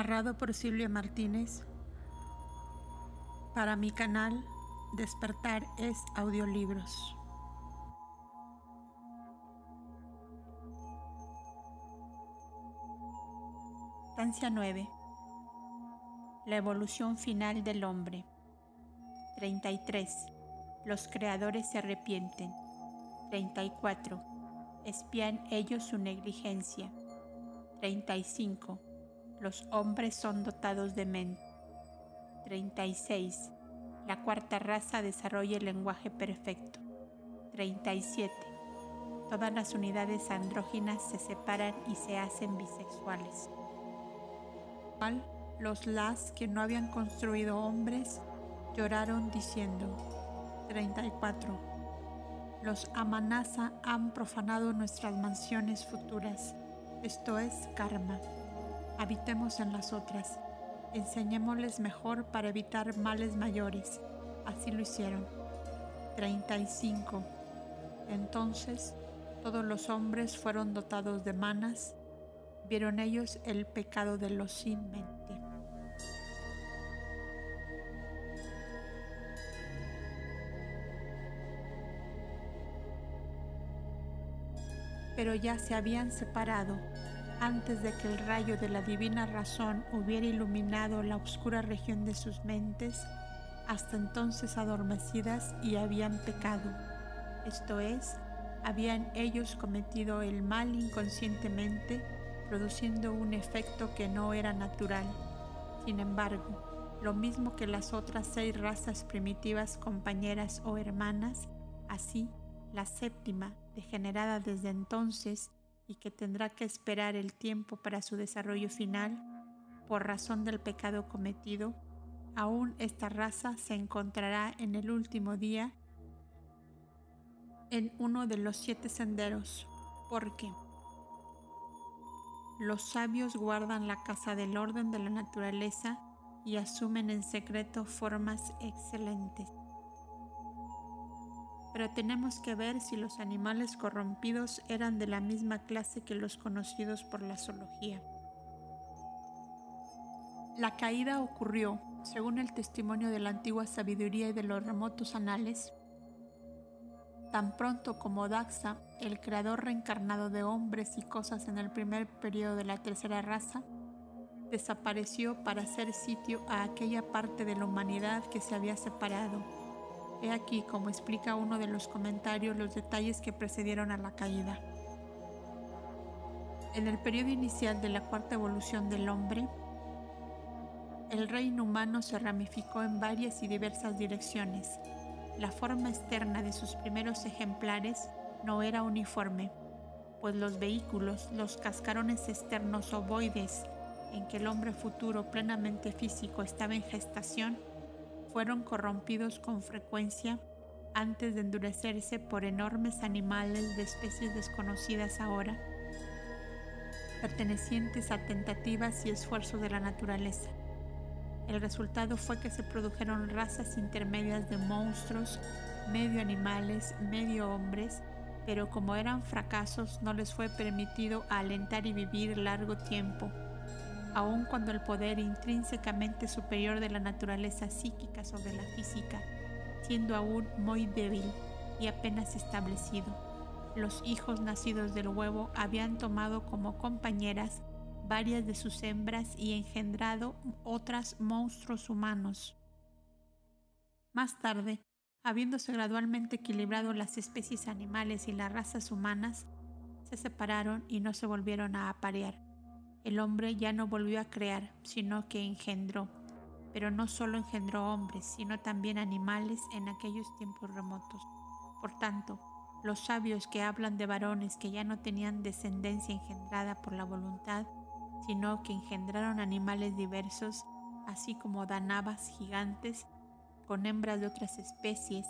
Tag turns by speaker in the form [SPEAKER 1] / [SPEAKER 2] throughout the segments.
[SPEAKER 1] Narrado por Silvia Martínez. Para mi canal Despertar es Audiolibros. Estancia 9. La evolución final del hombre. 33. Los creadores se arrepienten. 34. Espían ellos su negligencia. 35. Los hombres son dotados de mente. 36. La cuarta raza desarrolla el lenguaje perfecto. 37. Todas las unidades andróginas se separan y se hacen bisexuales. Los las que no habían construido hombres lloraron diciendo, 34. Los Amanasa han profanado nuestras mansiones futuras, esto es karma. Habitemos en las otras, enseñémosles mejor para evitar males mayores. Así lo hicieron. 35. Entonces todos los hombres fueron dotados de manas, vieron ellos el pecado de los sin mente. pero ya se habían separado antes de que el rayo de la divina razón hubiera iluminado la oscura región de sus mentes, hasta entonces adormecidas y habían pecado. Esto es, habían ellos cometido el mal inconscientemente, produciendo un efecto que no era natural. Sin embargo, lo mismo que las otras seis razas primitivas compañeras o hermanas, así la séptima, degenerada desde entonces y que tendrá que esperar el tiempo para su desarrollo final por razón del pecado cometido, aún esta raza se encontrará en el último día en uno de los siete senderos, porque los sabios guardan la casa del orden de la naturaleza y asumen en secreto formas excelentes pero tenemos que ver si los animales corrompidos eran de la misma clase que los conocidos por la zoología. La caída ocurrió, según el testimonio de la antigua sabiduría y de los remotos anales, tan pronto como Daxa, el creador reencarnado de hombres y cosas en el primer periodo de la tercera raza, desapareció para hacer sitio a aquella parte de la humanidad que se había separado He aquí, como explica uno de los comentarios, los detalles que precedieron a la caída. En el periodo inicial de la cuarta evolución del hombre, el reino humano se ramificó en varias y diversas direcciones. La forma externa de sus primeros ejemplares no era uniforme, pues los vehículos, los cascarones externos ovoides en que el hombre futuro plenamente físico estaba en gestación, fueron corrompidos con frecuencia antes de endurecerse por enormes animales de especies desconocidas ahora, pertenecientes a tentativas y esfuerzos de la naturaleza. El resultado fue que se produjeron razas intermedias de monstruos, medio animales, medio hombres, pero como eran fracasos no les fue permitido alentar y vivir largo tiempo aun cuando el poder intrínsecamente superior de la naturaleza psíquica sobre la física, siendo aún muy débil y apenas establecido, los hijos nacidos del huevo habían tomado como compañeras varias de sus hembras y engendrado otras monstruos humanos. Más tarde, habiéndose gradualmente equilibrado las especies animales y las razas humanas, se separaron y no se volvieron a aparear el hombre ya no volvió a crear, sino que engendró, pero no solo engendró hombres, sino también animales en aquellos tiempos remotos. Por tanto, los sabios que hablan de varones que ya no tenían descendencia engendrada por la voluntad, sino que engendraron animales diversos, así como danabas gigantes, con hembras de otras especies,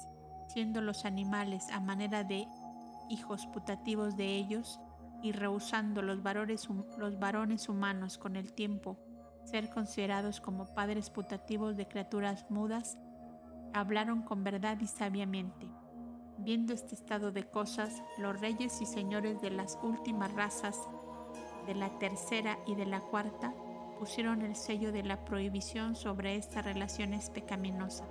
[SPEAKER 1] siendo los animales a manera de hijos putativos de ellos, y rehusando los varones, los varones humanos con el tiempo ser considerados como padres putativos de criaturas mudas, hablaron con verdad y sabiamente. Viendo este estado de cosas, los reyes y señores de las últimas razas, de la tercera y de la cuarta, pusieron el sello de la prohibición sobre estas relaciones pecaminosas.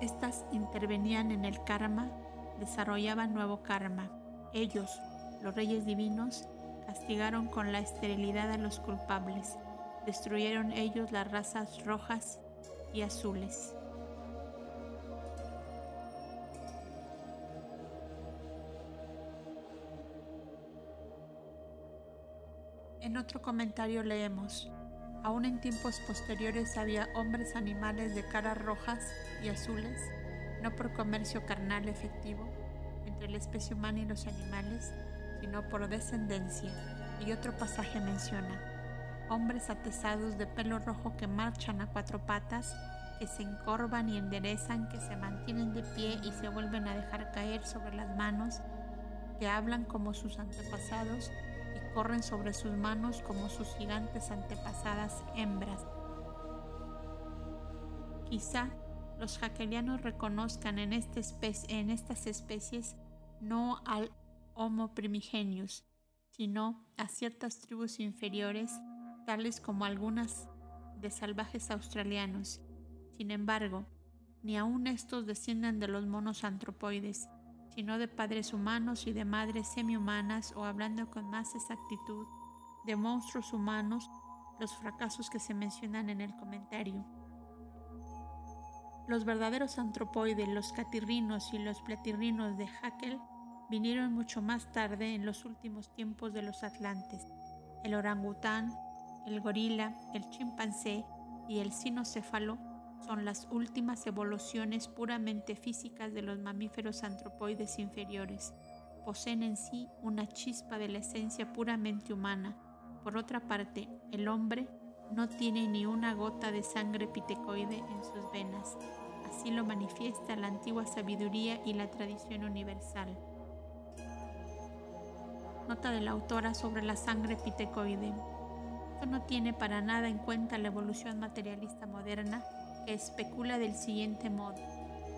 [SPEAKER 1] Estas intervenían en el karma, desarrollaban nuevo karma. Ellos, los reyes divinos, castigaron con la esterilidad a los culpables. Destruyeron ellos las razas rojas y azules. En otro comentario leemos, aún en tiempos posteriores había hombres animales de caras rojas y azules, no por comercio carnal efectivo entre la especie humana y los animales, sino por descendencia. Y otro pasaje menciona, hombres atesados de pelo rojo que marchan a cuatro patas, que se encorvan y enderezan, que se mantienen de pie y se vuelven a dejar caer sobre las manos, que hablan como sus antepasados, corren sobre sus manos como sus gigantes antepasadas hembras. Quizá los jaquelianos reconozcan en, esta en estas especies no al Homo primigenius, sino a ciertas tribus inferiores, tales como algunas de salvajes australianos. Sin embargo, ni aun estos descienden de los monos antropoides, sino de padres humanos y de madres semi-humanas o hablando con más exactitud, de monstruos humanos, los fracasos que se mencionan en el comentario. Los verdaderos antropoides, los catirrinos y los platirrinos de Haeckel vinieron mucho más tarde en los últimos tiempos de los atlantes. El orangután, el gorila, el chimpancé y el cinocéfalo son las últimas evoluciones puramente físicas de los mamíferos antropoides inferiores. Poseen en sí una chispa de la esencia puramente humana. Por otra parte, el hombre no tiene ni una gota de sangre pitecoide en sus venas. Así lo manifiesta la antigua sabiduría y la tradición universal. Nota de la autora sobre la sangre pitecoide. Esto no tiene para nada en cuenta la evolución materialista moderna que especula del siguiente modo.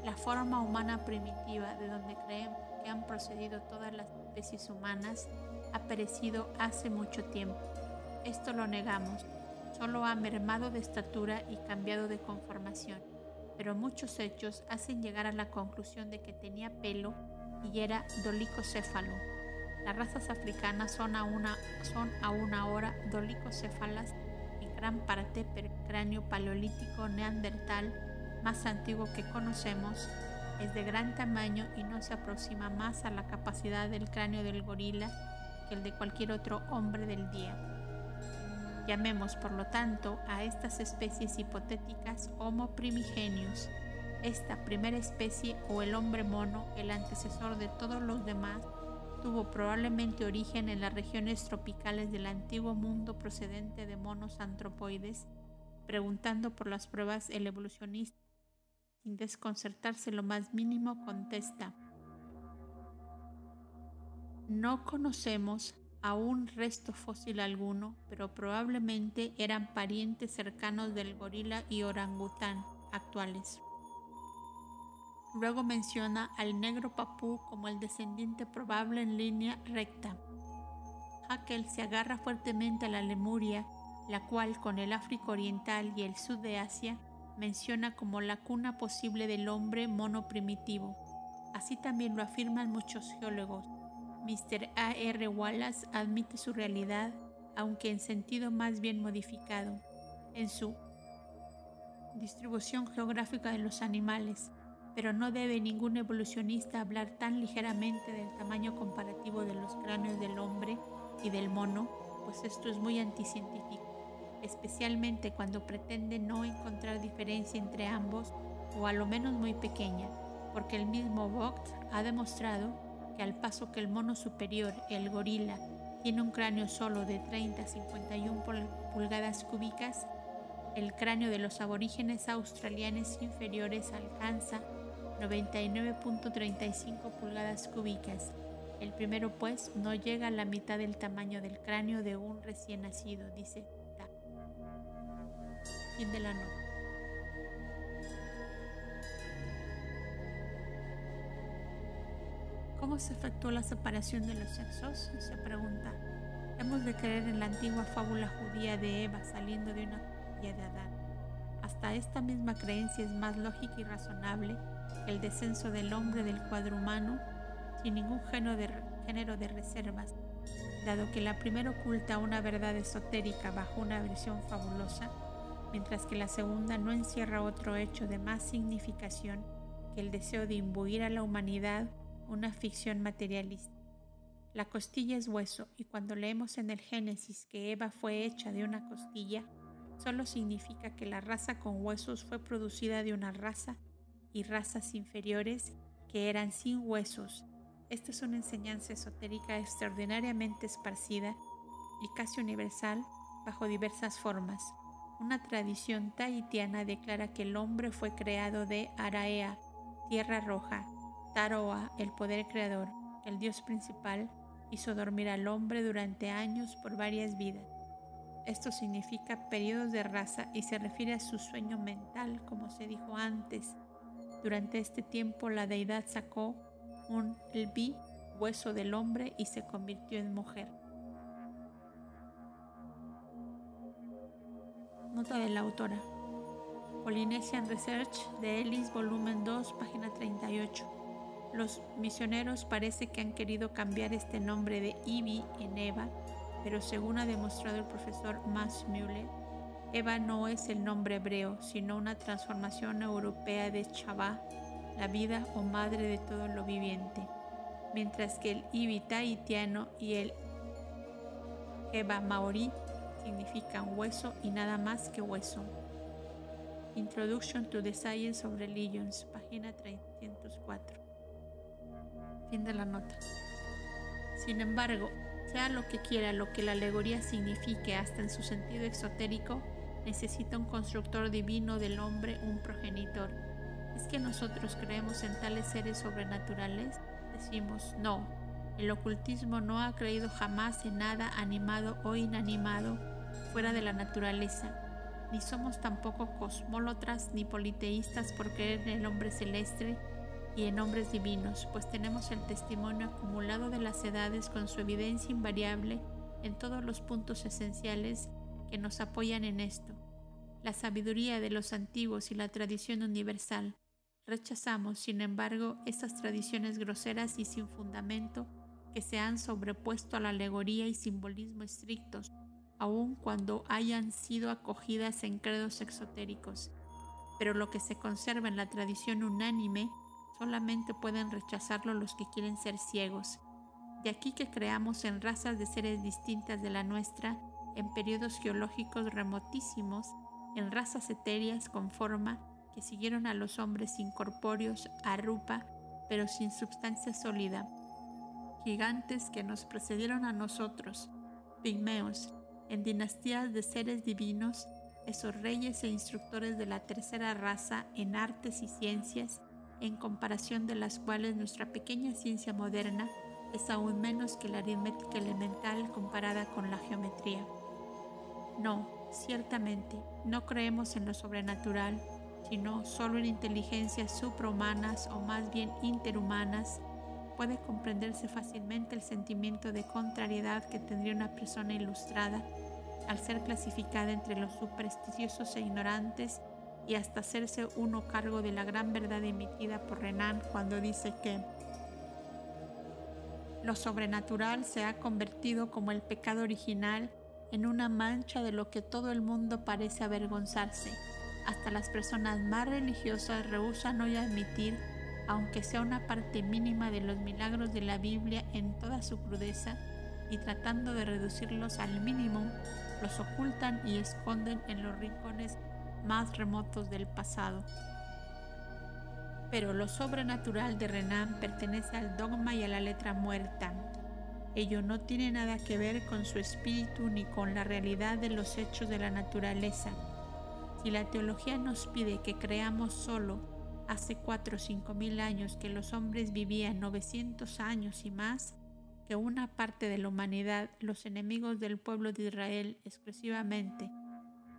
[SPEAKER 1] La forma humana primitiva de donde creemos que han procedido todas las especies humanas ha perecido hace mucho tiempo. Esto lo negamos. Solo ha mermado de estatura y cambiado de conformación. Pero muchos hechos hacen llegar a la conclusión de que tenía pelo y era dolicocéfalo. Las razas africanas son, a una, son aún ahora dolicocéfalas gran parte del cráneo paleolítico neandertal más antiguo que conocemos, es de gran tamaño y no se aproxima más a la capacidad del cráneo del gorila que el de cualquier otro hombre del día. Llamemos, por lo tanto, a estas especies hipotéticas Homo primigenius, esta primera especie o el hombre mono, el antecesor de todos los demás, tuvo probablemente origen en las regiones tropicales del antiguo mundo procedente de monos antropoides, preguntando por las pruebas el evolucionista, sin desconcertarse lo más mínimo, contesta, no conocemos aún resto fósil alguno, pero probablemente eran parientes cercanos del gorila y orangután actuales. Luego menciona al negro papú como el descendiente probable en línea recta. Haeckel se agarra fuertemente a la Lemuria, la cual con el África Oriental y el sur de Asia menciona como la cuna posible del hombre mono primitivo. Así también lo afirman muchos geólogos. Mr. A. R. Wallace admite su realidad, aunque en sentido más bien modificado, en su distribución geográfica de los animales pero no debe ningún evolucionista hablar tan ligeramente del tamaño comparativo de los cráneos del hombre y del mono, pues esto es muy anticientífico, especialmente cuando pretende no encontrar diferencia entre ambos o a lo menos muy pequeña, porque el mismo Vogt ha demostrado al paso que el mono superior, el gorila, tiene un cráneo solo de 30 a 51 pulgadas cúbicas, el cráneo de los aborígenes australianos inferiores alcanza 99.35 pulgadas cúbicas. El primero pues no llega a la mitad del tamaño del cráneo de un recién nacido, dice. Fin de la nota. ¿Cómo se efectuó la separación de los sexos? Se pregunta. Hemos de creer en la antigua fábula judía de Eva saliendo de una costilla de Adán. Hasta esta misma creencia es más lógica y razonable que el descenso del hombre del cuadro humano sin ningún género de, género de reservas, dado que la primera oculta una verdad esotérica bajo una versión fabulosa, mientras que la segunda no encierra otro hecho de más significación que el deseo de imbuir a la humanidad una ficción materialista. La costilla es hueso y cuando leemos en el Génesis que Eva fue hecha de una costilla, solo significa que la raza con huesos fue producida de una raza y razas inferiores que eran sin huesos esta es una enseñanza esotérica extraordinariamente esparcida y casi universal bajo diversas formas. Una tradición tahitiana declara que el hombre fue creado de Araea, tierra roja. Taroa, el poder creador, el dios principal, hizo dormir al hombre durante años por varias vidas. Esto significa periodos de raza y se refiere a su sueño mental, como se dijo antes. Durante este tiempo la deidad sacó un vi hueso del hombre y se convirtió en mujer. Nota de la autora. Polynesian Research de Ellis, volumen 2, página 38. Los misioneros parece que han querido cambiar este nombre de Ibi en Eva, pero según ha demostrado el profesor Max Müller, Eva no es el nombre hebreo, sino una transformación europea de Chavá la vida o madre de todo lo viviente, mientras que el Ibi tahitiano y el Eba maori significan hueso y nada más que hueso. Introduction to the Science of Religions, página 304. Sin embargo, sea lo que quiera lo que la alegoría signifique hasta en su sentido exotérico, necesita un constructor divino del hombre, un progenitor ¿Es que nosotros creemos en tales seres sobrenaturales? Decimos, no. El ocultismo no ha creído jamás en nada animado o inanimado fuera de la naturaleza. Ni somos tampoco cosmólatras ni politeístas por creer en el hombre celeste y en hombres divinos, pues tenemos el testimonio acumulado de las edades con su evidencia invariable en todos los puntos esenciales que nos apoyan en esto. La sabiduría de los antiguos y la tradición universal, Rechazamos, sin embargo, esas tradiciones groseras y sin fundamento que se han sobrepuesto a la alegoría y simbolismo estrictos, aun cuando hayan sido acogidas en credos exotéricos. Pero lo que se conserva en la tradición unánime solamente pueden rechazarlo los que quieren ser ciegos. De aquí que creamos en razas de seres distintas de la nuestra, en periodos geológicos remotísimos, en razas etéreas con forma que siguieron a los hombres incorpóreos a Rupa, pero sin substancia sólida, gigantes que nos precedieron a nosotros, pigmeos, en dinastías de seres divinos, esos reyes e instructores de la tercera raza en artes y ciencias, en comparación de las cuales nuestra pequeña ciencia moderna es aún menos que la aritmética elemental comparada con la geometría. No, ciertamente, no creemos en lo sobrenatural, sino solo en inteligencias suprahumanas o más bien interhumanas, puede comprenderse fácilmente el sentimiento de contrariedad que tendría una persona ilustrada al ser clasificada entre los supersticiosos e ignorantes y hasta hacerse uno cargo de la gran verdad emitida por Renan cuando dice que lo sobrenatural se ha convertido como el pecado original en una mancha de lo que todo el mundo parece avergonzarse. Hasta las personas más religiosas rehusan hoy admitir, aunque sea una parte mínima de los milagros de la Biblia en toda su crudeza, y tratando de reducirlos al mínimo, los ocultan y esconden en los rincones más remotos del pasado. Pero lo sobrenatural de Renan pertenece al dogma y a la letra muerta. Ello no tiene nada que ver con su espíritu ni con la realidad de los hechos de la naturaleza si la teología nos pide que creamos solo hace 4 o 5 mil años que los hombres vivían 900 años y más, que una parte de la humanidad, los enemigos del pueblo de Israel exclusivamente,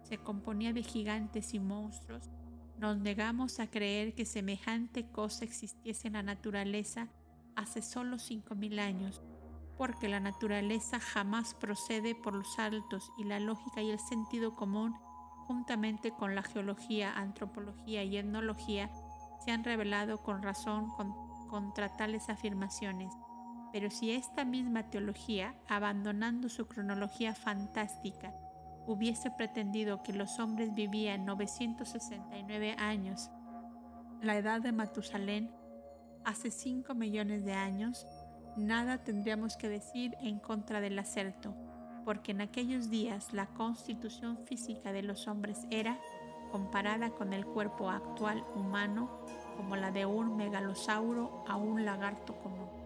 [SPEAKER 1] se componía de gigantes y monstruos, nos negamos a creer que semejante cosa existiese en la naturaleza hace solo 5.000 años, porque la naturaleza jamás procede por los altos y la lógica y el sentido común, juntamente con la geología, antropología y etnología, se han revelado con razón contra tales afirmaciones. Pero si esta misma teología, abandonando su cronología fantástica, hubiese pretendido que los hombres vivían 969 años, la edad de Matusalén, hace 5 millones de años, nada tendríamos que decir en contra del acerto, porque en aquellos días la constitución física de los hombres era, comparada con el cuerpo actual humano, como la de un megalosauro a un lagarto común.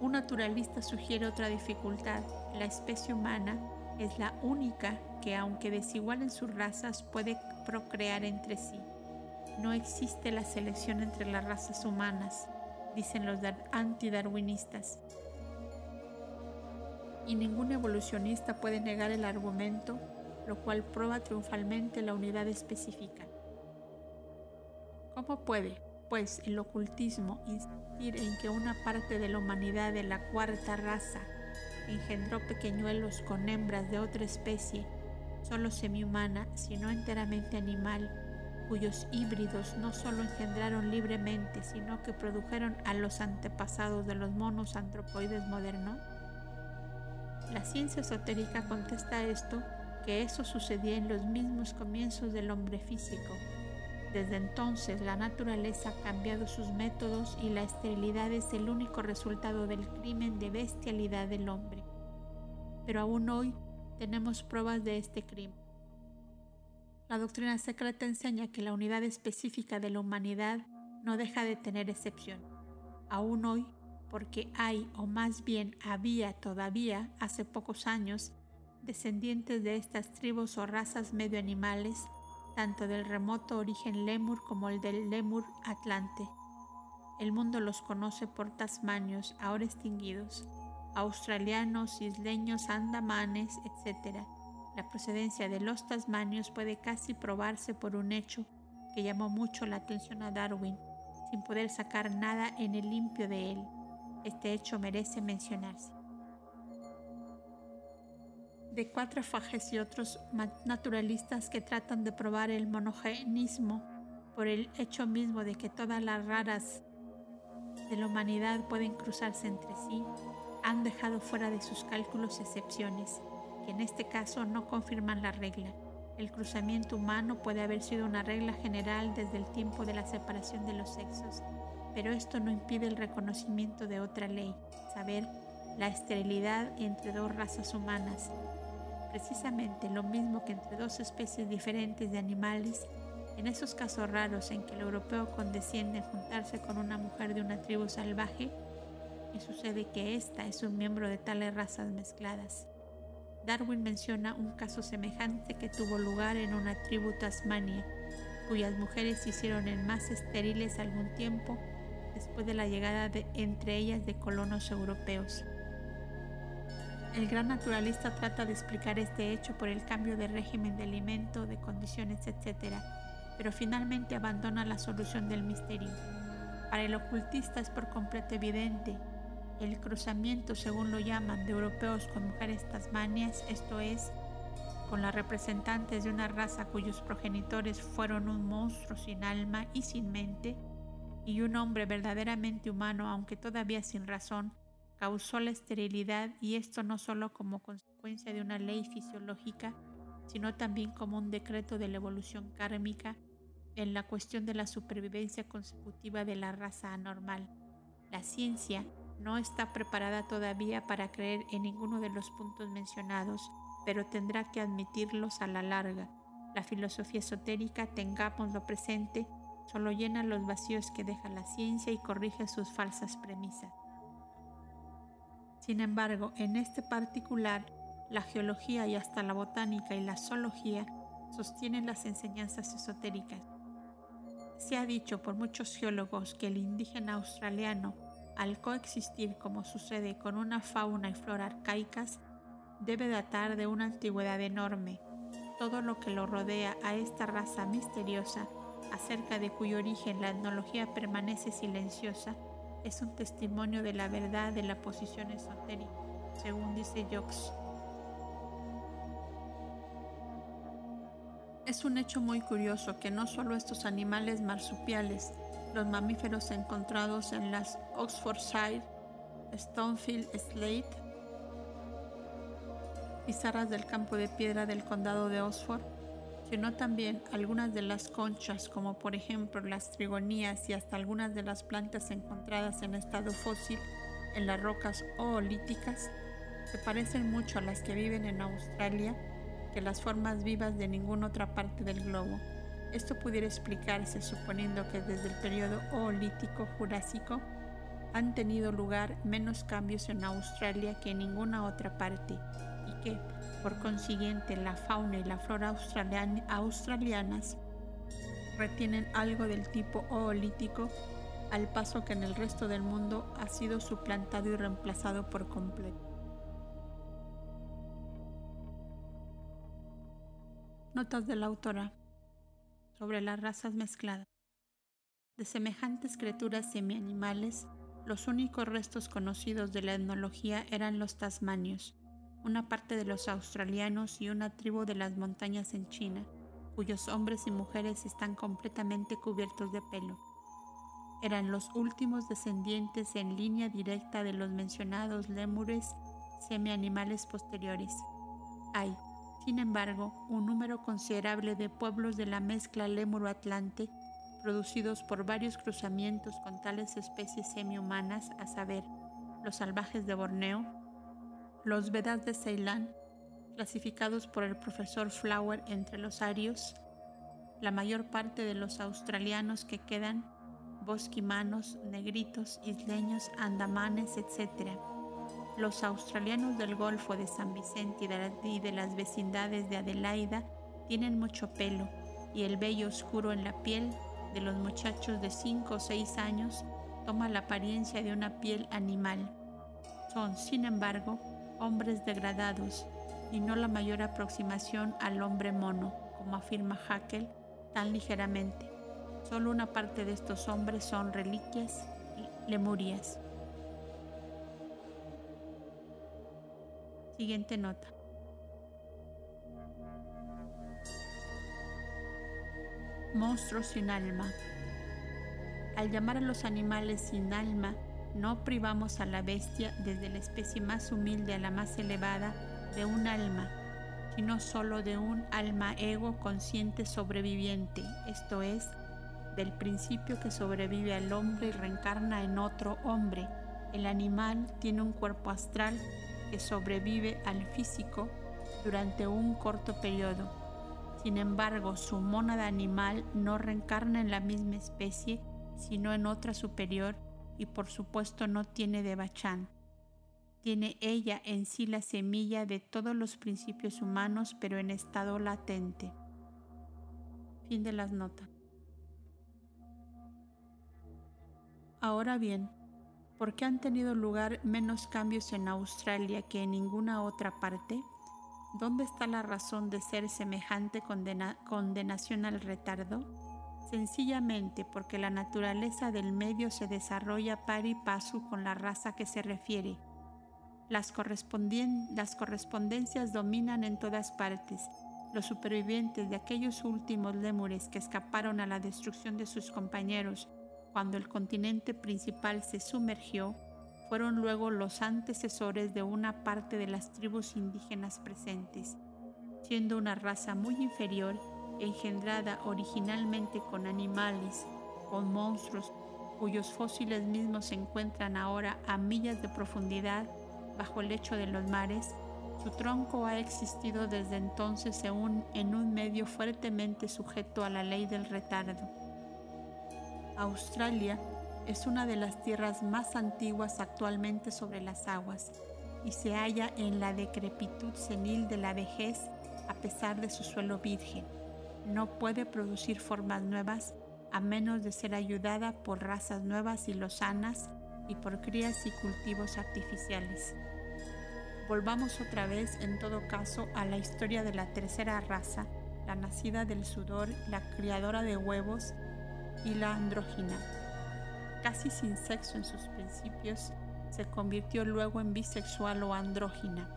[SPEAKER 1] Un naturalista sugiere otra dificultad. La especie humana es la única que, aunque desigual en sus razas, puede procrear entre sí. No existe la selección entre las razas humanas, dicen los antidarwinistas. Y ningún evolucionista puede negar el argumento, lo cual prueba triunfalmente la unidad específica. ¿Cómo puede, pues, el ocultismo insistir en que una parte de la humanidad de la cuarta raza engendró pequeñuelos con hembras de otra especie, solo semihumana, sino enteramente animal, cuyos híbridos no solo engendraron libremente, sino que produjeron a los antepasados de los monos antropoides modernos? La ciencia esotérica contesta esto que eso sucedía en los mismos comienzos del hombre físico. Desde entonces la naturaleza ha cambiado sus métodos y la esterilidad es el único resultado del crimen de bestialidad del hombre. Pero aún hoy tenemos pruebas de este crimen. La doctrina secreta enseña que la unidad específica de la humanidad no deja de tener excepción. Aún hoy, porque hay, o más bien había todavía, hace pocos años, descendientes de estas tribus o razas medio animales, tanto del remoto origen lemur como el del lemur atlante. El mundo los conoce por tasmanios, ahora extinguidos, australianos, isleños, andamanes, etc., la procedencia de los tasmanios puede casi probarse por un hecho que llamó mucho la atención a Darwin, sin poder sacar nada en el limpio de él. Este hecho merece mencionarse. De cuatro fajes y otros naturalistas que tratan de probar el monogenismo por el hecho mismo de que todas las raras de la humanidad pueden cruzarse entre sí, han dejado fuera de sus cálculos excepciones que en este caso no confirman la regla. El cruzamiento humano puede haber sido una regla general desde el tiempo de la separación de los sexos, pero esto no impide el reconocimiento de otra ley, saber, la esterilidad entre dos razas humanas. Precisamente lo mismo que entre dos especies diferentes de animales, en esos casos raros en que el europeo condesciende en juntarse con una mujer de una tribu salvaje, y sucede que ésta es un miembro de tales razas mezcladas. Darwin menciona un caso semejante que tuvo lugar en una tribu Tasmania, cuyas mujeres se hicieron en más estériles algún tiempo después de la llegada de, entre ellas de colonos europeos. El gran naturalista trata de explicar este hecho por el cambio de régimen de alimento, de condiciones, etc., pero finalmente abandona la solución del misterio. Para el ocultista es por completo evidente el cruzamiento, según lo llaman, de europeos con mujeres tasmanias, esto es, con las representantes de una raza cuyos progenitores fueron un monstruo sin alma y sin mente, y un hombre verdaderamente humano, aunque todavía sin razón, causó la esterilidad y esto no solo como consecuencia de una ley fisiológica, sino también como un decreto de la evolución kármica en la cuestión de la supervivencia consecutiva de la raza anormal. La ciencia no está preparada todavía para creer en ninguno de los puntos mencionados, pero tendrá que admitirlos a la larga. La filosofía esotérica, tengámoslo presente, solo llena los vacíos que deja la ciencia y corrige sus falsas premisas. Sin embargo, en este particular, la geología y hasta la botánica y la zoología sostienen las enseñanzas esotéricas. Se ha dicho por muchos geólogos que el indígena australiano al coexistir como sucede con una fauna y flora arcaicas, debe datar de una antigüedad enorme. Todo lo que lo rodea a esta raza misteriosa, acerca de cuyo origen la etnología permanece silenciosa, es un testimonio de la verdad de la posición esotérica, según dice Jox. Es un hecho muy curioso que no solo estos animales marsupiales, los mamíferos encontrados en las Oxfordshire, Stonefield Slate, pizarras del campo de piedra del condado de Oxford, sino también algunas de las conchas, como por ejemplo las trigonías y hasta algunas de las plantas encontradas en estado fósil en las rocas oolíticas, se parecen mucho a las que viven en Australia que las formas vivas de ninguna otra parte del globo. Esto pudiera explicarse suponiendo que desde el periodo oolítico jurásico han tenido lugar menos cambios en Australia que en ninguna otra parte y que, por consiguiente, la fauna y la flora australianas retienen algo del tipo oolítico al paso que en el resto del mundo ha sido suplantado y reemplazado por completo. Notas de la autora sobre las razas mezcladas. De semejantes criaturas semianimales, los únicos restos conocidos de la etnología eran los tasmanios, una parte de los australianos y una tribu de las montañas en China, cuyos hombres y mujeres están completamente cubiertos de pelo. Eran los últimos descendientes en línea directa de los mencionados lémures semianimales posteriores. Hay, sin embargo, un número considerable de pueblos de la mezcla lémuro-atlante producidos por varios cruzamientos con tales especies semi-humanas, a saber, los salvajes de Borneo, los Vedas de Ceilán, clasificados por el profesor Flower entre los arios, la mayor parte de los australianos que quedan, bosquimanos, negritos, isleños, andamanes, etc. Los australianos del Golfo de San Vicente y de las vecindades de Adelaida tienen mucho pelo y el vello oscuro en la piel de los muchachos de 5 o 6 años toma la apariencia de una piel animal. Son, sin embargo, hombres degradados y no la mayor aproximación al hombre mono, como afirma Haeckel tan ligeramente. Solo una parte de estos hombres son reliquias lemurias. Siguiente nota. Monstruos sin alma. Al llamar a los animales sin alma, no privamos a la bestia desde la especie más humilde a la más elevada de un alma, sino solo de un alma ego consciente sobreviviente, esto es, del principio que sobrevive al hombre y reencarna en otro hombre. El animal tiene un cuerpo astral que sobrevive al físico durante un corto periodo sin embargo, su mónada animal no reencarna en la misma especie, sino en otra superior y por supuesto no tiene de Bachan. Tiene ella en sí la semilla de todos los principios humanos, pero en estado latente. Fin de las notas. Ahora bien, ¿por qué han tenido lugar menos cambios en Australia que en ninguna otra parte? ¿Dónde está la razón de ser semejante condenación al retardo? Sencillamente porque la naturaleza del medio se desarrolla par y paso con la raza que se refiere. Las, las correspondencias dominan en todas partes. Los supervivientes de aquellos últimos lémures que escaparon a la destrucción de sus compañeros cuando el continente principal se sumergió fueron luego los antecesores de una parte de las tribus indígenas presentes, siendo una raza muy inferior, engendrada originalmente con animales, con monstruos, cuyos fósiles mismos se encuentran ahora a millas de profundidad bajo el lecho de los mares, su tronco ha existido desde entonces en un medio fuertemente sujeto a la ley del retardo. Australia es una de las tierras más antiguas actualmente sobre las aguas y se halla en la decrepitud senil de la vejez a pesar de su suelo virgen. No puede producir formas nuevas a menos de ser ayudada por razas nuevas y lozanas y por crías y cultivos artificiales. Volvamos otra vez en todo caso a la historia de la tercera raza, la nacida del sudor, la criadora de huevos y la andrógina casi sin sexo en sus principios, se convirtió luego en bisexual o andrógina.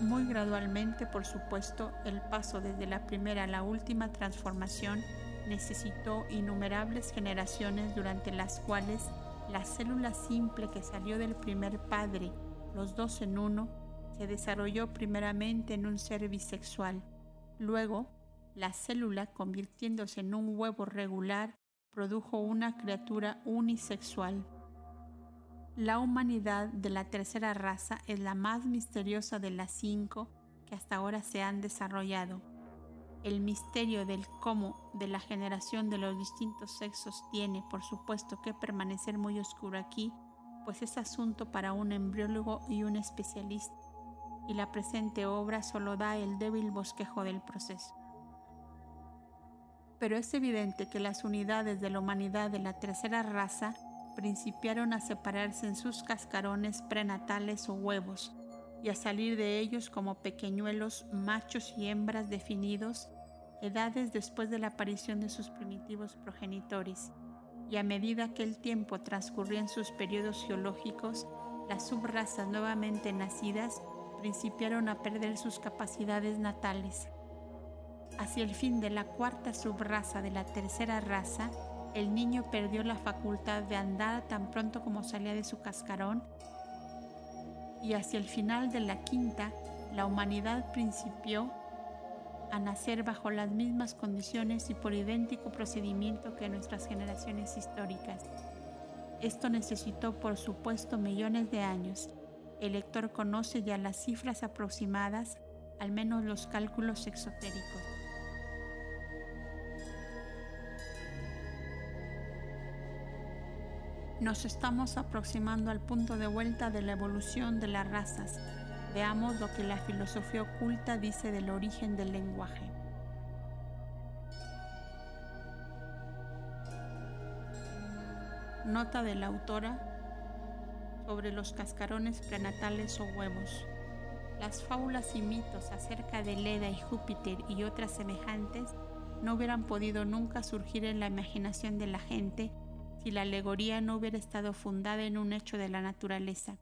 [SPEAKER 1] Muy gradualmente, por supuesto, el paso desde la primera a la última transformación necesitó innumerables generaciones durante las cuales la célula simple que salió del primer padre, los dos en uno, se desarrolló primeramente en un ser bisexual. Luego, la célula, convirtiéndose en un huevo regular, produjo una criatura unisexual. La humanidad de la tercera raza es la más misteriosa de las cinco que hasta ahora se han desarrollado. El misterio del cómo de la generación de los distintos sexos tiene, por supuesto, que permanecer muy oscuro aquí, pues es asunto para un embriólogo y un especialista, y la presente obra solo da el débil bosquejo del proceso pero es evidente que las unidades de la humanidad de la tercera raza principiaron a separarse en sus cascarones prenatales o huevos y a salir de ellos como pequeñuelos machos y hembras definidos edades después de la aparición de sus primitivos progenitores, y a medida que el tiempo transcurría en sus periodos geológicos, las subrazas nuevamente nacidas principiaron a perder sus capacidades natales. Hacia el fin de la cuarta subraza de la tercera raza, el niño perdió la facultad de andar tan pronto como salía de su cascarón y hacia el final de la quinta, la humanidad principió a nacer bajo las mismas condiciones y por idéntico procedimiento que nuestras generaciones históricas. Esto necesitó, por supuesto, millones de años. El lector conoce ya las cifras aproximadas, al menos los cálculos exotéricos. Nos estamos aproximando al punto de vuelta de la evolución de las razas. Veamos lo que la filosofía oculta dice del origen del lenguaje. Nota de la autora sobre los cascarones prenatales o huevos. Las fábulas y mitos acerca de Leda y Júpiter y otras semejantes no hubieran podido nunca surgir en la imaginación de la gente si la alegoría no hubiera estado fundada en un hecho de la naturaleza.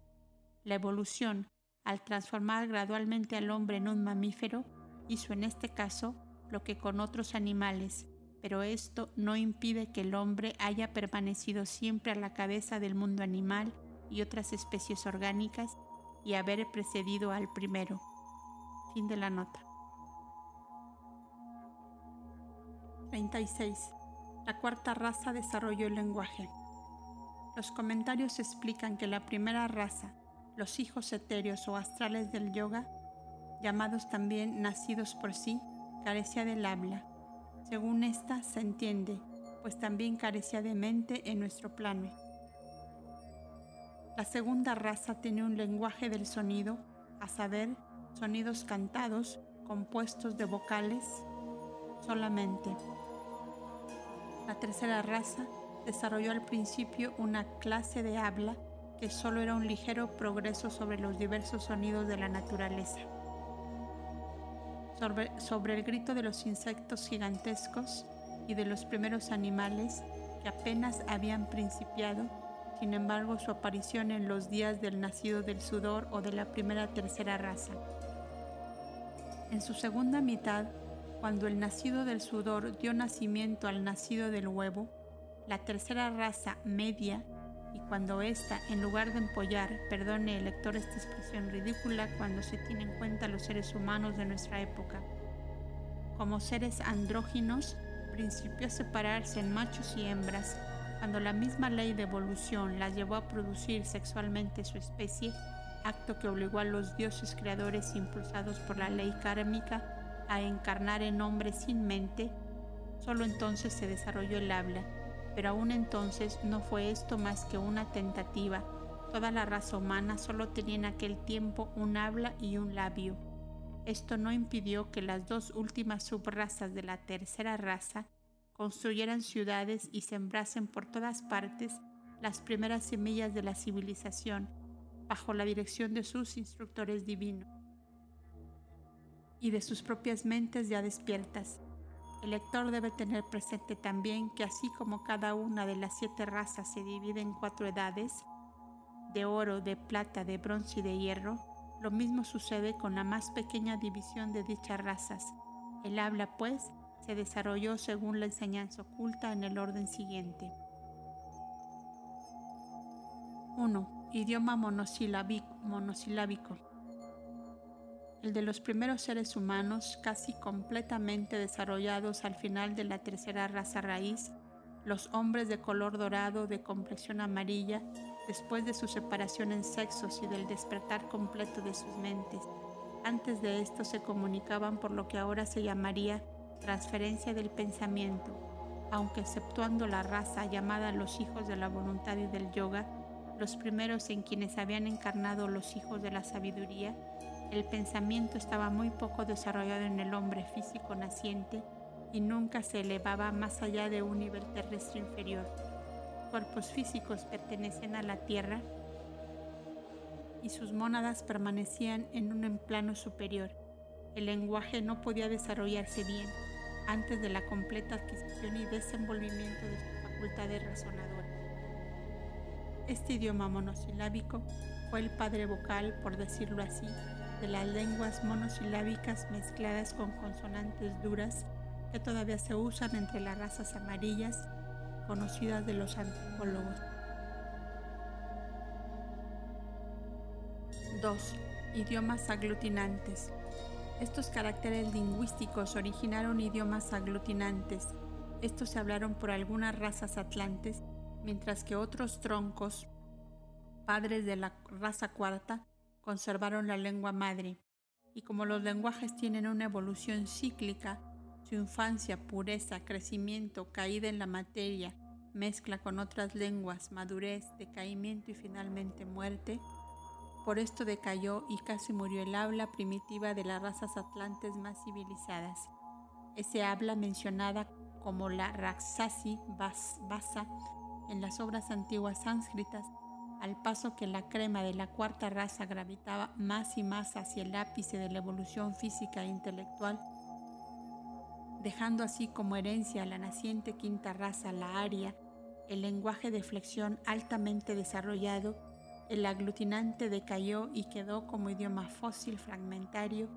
[SPEAKER 1] La evolución, al transformar gradualmente al hombre en un mamífero, hizo en este caso lo que con otros animales, pero esto no impide que el hombre haya permanecido siempre a la cabeza del mundo animal y otras especies orgánicas y haber precedido al primero. Fin de la nota. 36 la cuarta raza desarrolló el lenguaje. Los comentarios explican que la primera raza, los hijos etéreos o astrales del yoga, llamados también nacidos por sí, carecía del habla. Según esta se entiende, pues también carecía de mente en nuestro plano. La segunda raza tiene un lenguaje del sonido, a saber, sonidos cantados compuestos de vocales solamente. La tercera raza desarrolló al principio una clase de habla que solo era un ligero progreso sobre los diversos sonidos de la naturaleza. Sobre, el grito de los insectos gigantescos y de los primeros animales que apenas habían principiado, sin embargo su aparición en los días del nacido del sudor o de la primera tercera raza. En su segunda mitad cuando el nacido del sudor dio nacimiento al nacido del huevo, la tercera raza media, y cuando ésta, en lugar de empollar, perdone el lector esta expresión ridícula cuando se tiene en cuenta los seres humanos de nuestra época, como seres andróginos, principió a separarse en machos y hembras, cuando la misma ley de evolución las llevó a producir sexualmente su especie, acto que obligó a los dioses creadores impulsados por la ley kármica a encarnar en hombre sin mente, solo entonces se desarrolló el habla, pero aún entonces no fue esto más que una tentativa. Toda la raza humana solo tenía en aquel tiempo un habla y un labio. Esto no impidió que las dos últimas subrazas de la tercera raza construyeran ciudades y sembrasen por todas partes las primeras semillas de la civilización bajo la dirección de sus instructores divinos y de sus propias mentes ya despiertas. El lector debe tener presente también que así como cada una de las siete razas se divide en cuatro edades, de oro, de plata, de bronce y de hierro, lo mismo sucede con la más pequeña división de dichas razas. El habla, pues, se desarrolló según la enseñanza oculta en el orden siguiente. 1. Idioma monosilábico el de los primeros seres humanos casi completamente desarrollados al final de la tercera raza raíz, los hombres de color dorado de complexión amarilla, después de su separación en sexos y del despertar completo de sus mentes. Antes de esto se comunicaban por lo que ahora se llamaría transferencia del pensamiento, aunque exceptuando la raza llamada los hijos de la voluntad y del yoga, los primeros en quienes habían encarnado los hijos de la sabiduría, el pensamiento estaba muy poco desarrollado en el hombre físico naciente y nunca se elevaba más allá de un nivel terrestre inferior. Cuerpos físicos pertenecen a la tierra y sus mónadas permanecían en un plano superior. El lenguaje no podía desarrollarse bien antes de la completa adquisición y desenvolvimiento de sus facultades razonadoras. Este idioma monosilábico fue el padre vocal, por decirlo así, de las lenguas monosilábicas mezcladas con consonantes duras que todavía se usan entre las razas amarillas conocidas de los antropólogos. 2. Idiomas aglutinantes. Estos caracteres lingüísticos originaron idiomas aglutinantes. Estos se hablaron por algunas razas atlantes, mientras que otros troncos, padres de la raza cuarta, conservaron la lengua madre, y como los lenguajes tienen una evolución cíclica, su infancia, pureza, crecimiento, caída en la materia, mezcla con otras lenguas, madurez, decaimiento y finalmente muerte, por esto decayó y casi murió el habla primitiva de las razas atlantes más civilizadas. Ese habla mencionada como la Raksasi Vasa en las obras antiguas sánscritas al paso que la crema de la cuarta raza gravitaba más y más hacia el ápice de la evolución física e intelectual, dejando así como herencia a la naciente quinta raza la aria, el lenguaje de flexión altamente desarrollado, el aglutinante decayó y quedó como idioma fósil fragmentario,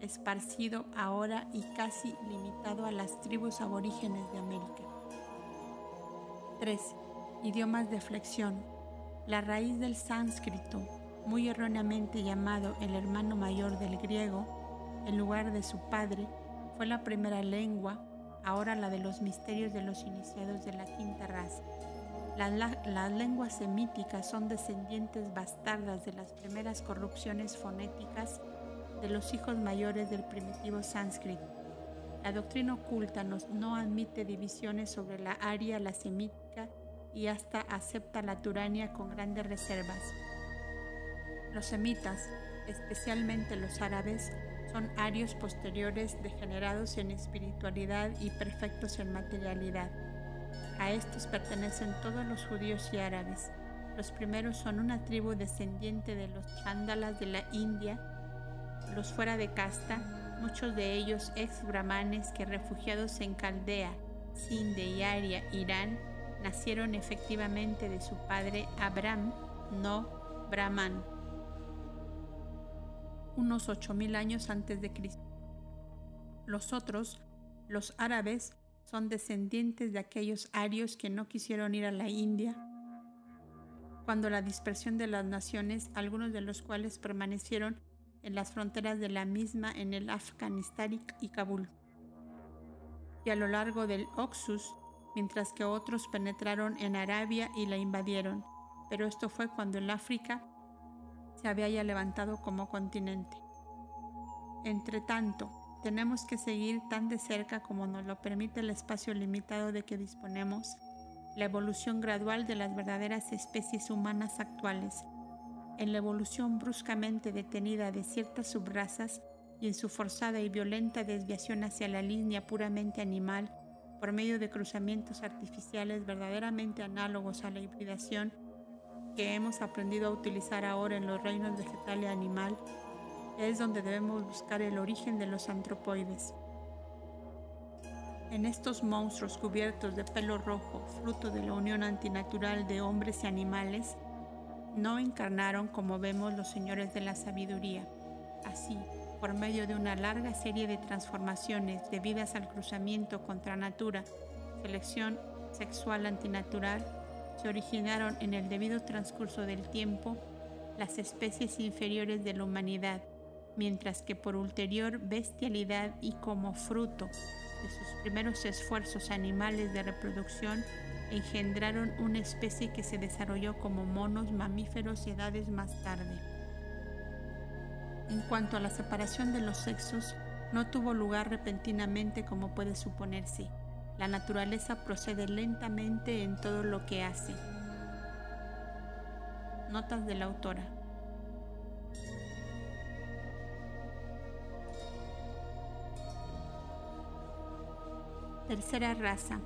[SPEAKER 1] esparcido ahora y casi limitado a las tribus aborígenes de América. 3. Idiomas de flexión la raíz del sánscrito, muy erróneamente llamado el hermano mayor del griego, en lugar de su padre, fue la primera lengua, ahora la de los misterios de los iniciados de la quinta raza. Las, lenguas semíticas son descendientes bastardas de las primeras corrupciones fonéticas de los hijos mayores del primitivo sánscrito. La doctrina oculta nos, no admite divisiones sobre la aria, la semítica y hasta acepta la turania con grandes reservas. Los semitas, especialmente los árabes, son arios posteriores degenerados en espiritualidad y perfectos en materialidad. A estos pertenecen todos los judíos y árabes. Los primeros son una tribu descendiente de los chándalas de la India, los fuera de casta, muchos de ellos ex brahmanes que refugiados en Caldea, Sinde y Aria, Irán, nacieron efectivamente de su padre Abraham, no Brahman, unos 8.000 años antes de Cristo. Los otros, los árabes, son descendientes de aquellos arios que no quisieron ir a la India cuando la dispersión de las naciones, algunos de los cuales permanecieron en las fronteras de la misma en el Afganistán y Kabul. Y a lo largo del Oxus, mientras que otros penetraron en Arabia y la invadieron, pero esto fue cuando el África se había ya levantado como continente. Entre tanto, tenemos que seguir tan de cerca como nos lo permite el espacio limitado de que disponemos la evolución gradual de las verdaderas especies humanas actuales, en la evolución bruscamente detenida de ciertas subrazas y en su forzada y violenta desviación hacia la línea puramente animal por medio de cruzamientos artificiales verdaderamente análogos a la hibridación que hemos aprendido a utilizar ahora en los reinos vegetal y animal, es donde debemos buscar el origen de los antropoides. En estos monstruos cubiertos de pelo rojo, fruto de la unión antinatural de hombres y animales, no encarnaron como vemos los señores de la sabiduría. Así, por medio de una larga serie de transformaciones debidas al cruzamiento contra natura, selección sexual antinatural, se originaron en el debido transcurso del tiempo las especies inferiores de la humanidad, mientras que por ulterior bestialidad y como fruto de sus primeros esfuerzos animales de reproducción engendraron una especie que se desarrolló como monos mamíferos y edades más tarde. En cuanto a la separación de los sexos, no tuvo lugar repentinamente como puede suponerse. La naturaleza procede lentamente en todo lo que hace. Notas de la autora. Tercera raza.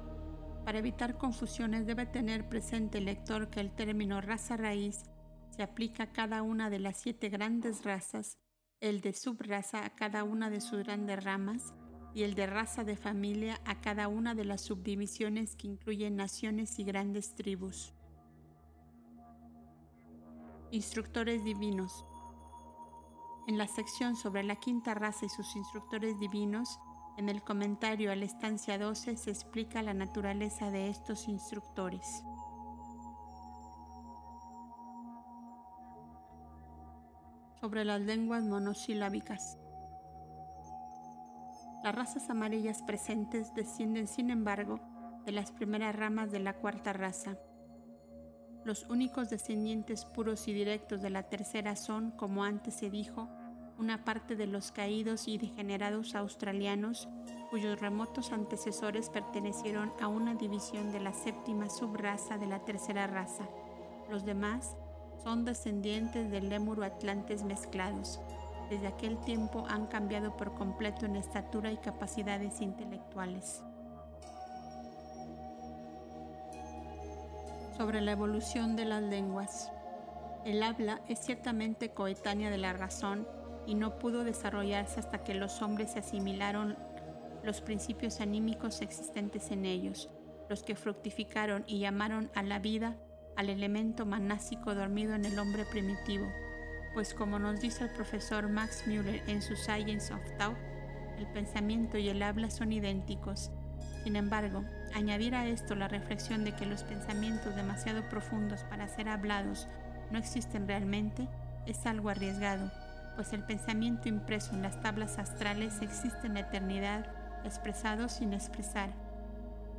[SPEAKER 1] Para evitar confusiones debe tener presente el lector que el término raza raíz se aplica a cada una de las siete grandes razas, el de subraza a cada una de sus grandes ramas y el de raza de familia a cada una de las subdivisiones que incluyen naciones y grandes tribus. Instructores divinos. En la sección sobre la quinta raza y sus instructores divinos, en el comentario a la estancia 12 se explica la naturaleza de estos instructores. Sobre las lenguas monosilábicas. Las razas amarillas presentes descienden, sin embargo, de las primeras ramas de la cuarta raza. Los únicos descendientes puros y directos de la tercera son, como antes se dijo, una parte de los caídos y degenerados australianos cuyos remotos antecesores pertenecieron a una división de la séptima subraza de la tercera raza. Los demás son descendientes del lémuro atlantes mezclados. Desde aquel tiempo han cambiado por completo en estatura y capacidades intelectuales. Sobre la evolución de las lenguas. El habla es ciertamente coetánea de la razón y no pudo desarrollarse hasta que los hombres se asimilaron los principios anímicos existentes en ellos, los que fructificaron y llamaron a la vida al elemento manásico dormido en el hombre primitivo, pues como nos dice el profesor Max Müller en su Science of Thought, el pensamiento y el habla son idénticos. Sin embargo, añadir a esto la reflexión de que los pensamientos demasiado profundos para ser hablados no existen realmente es algo arriesgado, pues el pensamiento impreso en las tablas astrales existe en la eternidad, expresado sin expresar.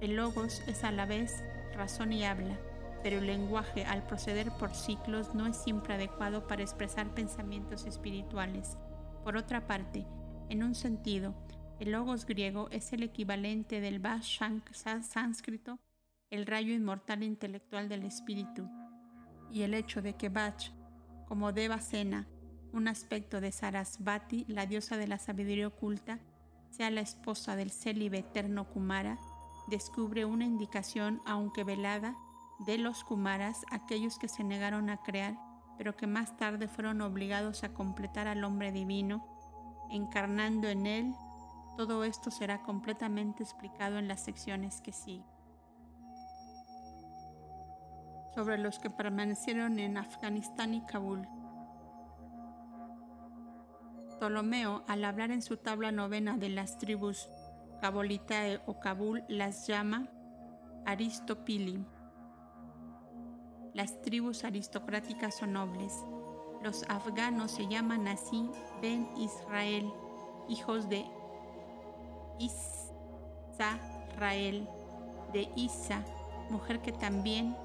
[SPEAKER 1] El logos es a la vez razón y habla, pero el lenguaje al proceder por ciclos no es siempre adecuado para expresar pensamientos espirituales. Por otra parte, en un sentido, el logos griego es el equivalente del Vash sánscrito, el rayo inmortal intelectual del espíritu. Y el hecho de que Vach, como Devasena, un aspecto de Sarasvati, la diosa de la sabiduría oculta, sea la esposa del célibe eterno Kumara, descubre una indicación, aunque velada, de los Kumaras, aquellos que se negaron a crear, pero que más tarde fueron obligados a completar al hombre divino, encarnando en él. Todo esto será completamente explicado en las secciones que siguen. Sobre los que permanecieron en Afganistán y Kabul. Ptolomeo, al hablar en su tabla novena de las tribus Cabolitae o Kabul, las llama Aristopili. Las tribus aristocráticas o nobles. Los afganos se llaman así Ben Israel, hijos de Israel, de Isa, mujer que también,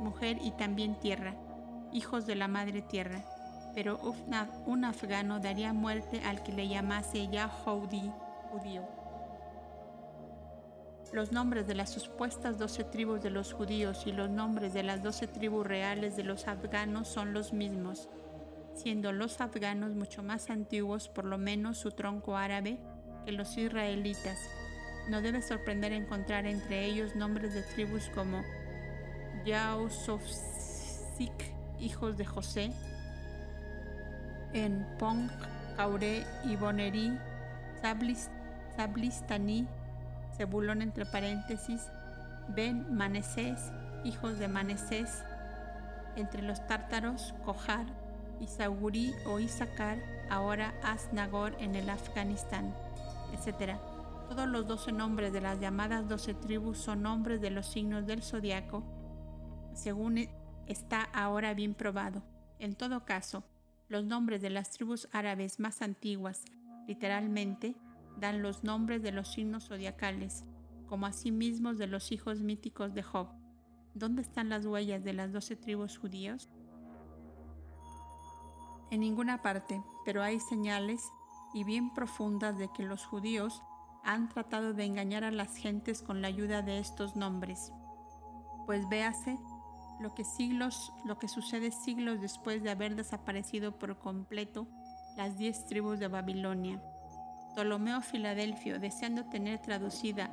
[SPEAKER 1] mujer y también tierra, hijos de la madre tierra pero un afgano daría muerte al que le llamase Yahudi judío. Los nombres de las supuestas doce tribus de los judíos y los nombres de las doce tribus reales de los afganos son los mismos, siendo los afganos mucho más antiguos, por lo menos su tronco árabe, que los israelitas. No debe sorprender encontrar entre ellos nombres de tribus como Yausofsik, hijos de José, en Pong, Cauré y Bonnery, Sablistani, Zebulón entre paréntesis, Ben Manasés, hijos de Manasés, entre los tártaros, Kohar, Isagurí o Isaacar, ahora Asnagor en el Afganistán, etc. Todos los doce nombres de las llamadas doce tribus son nombres de los signos del zodiaco, según está ahora bien probado. En todo caso, los nombres de las tribus árabes más antiguas, literalmente, dan los nombres de los signos zodiacales, como asimismo de los hijos míticos de Job. ¿Dónde están las huellas de las doce tribus judíos? En ninguna parte, pero hay señales y bien profundas de que los judíos han tratado de engañar a las gentes con la ayuda de estos nombres. Pues véase lo que lo que sucede siglos después de haber desaparecido por completo las diez tribus de Babilonia. Ptolomeo Filadelfio, deseando tener traducida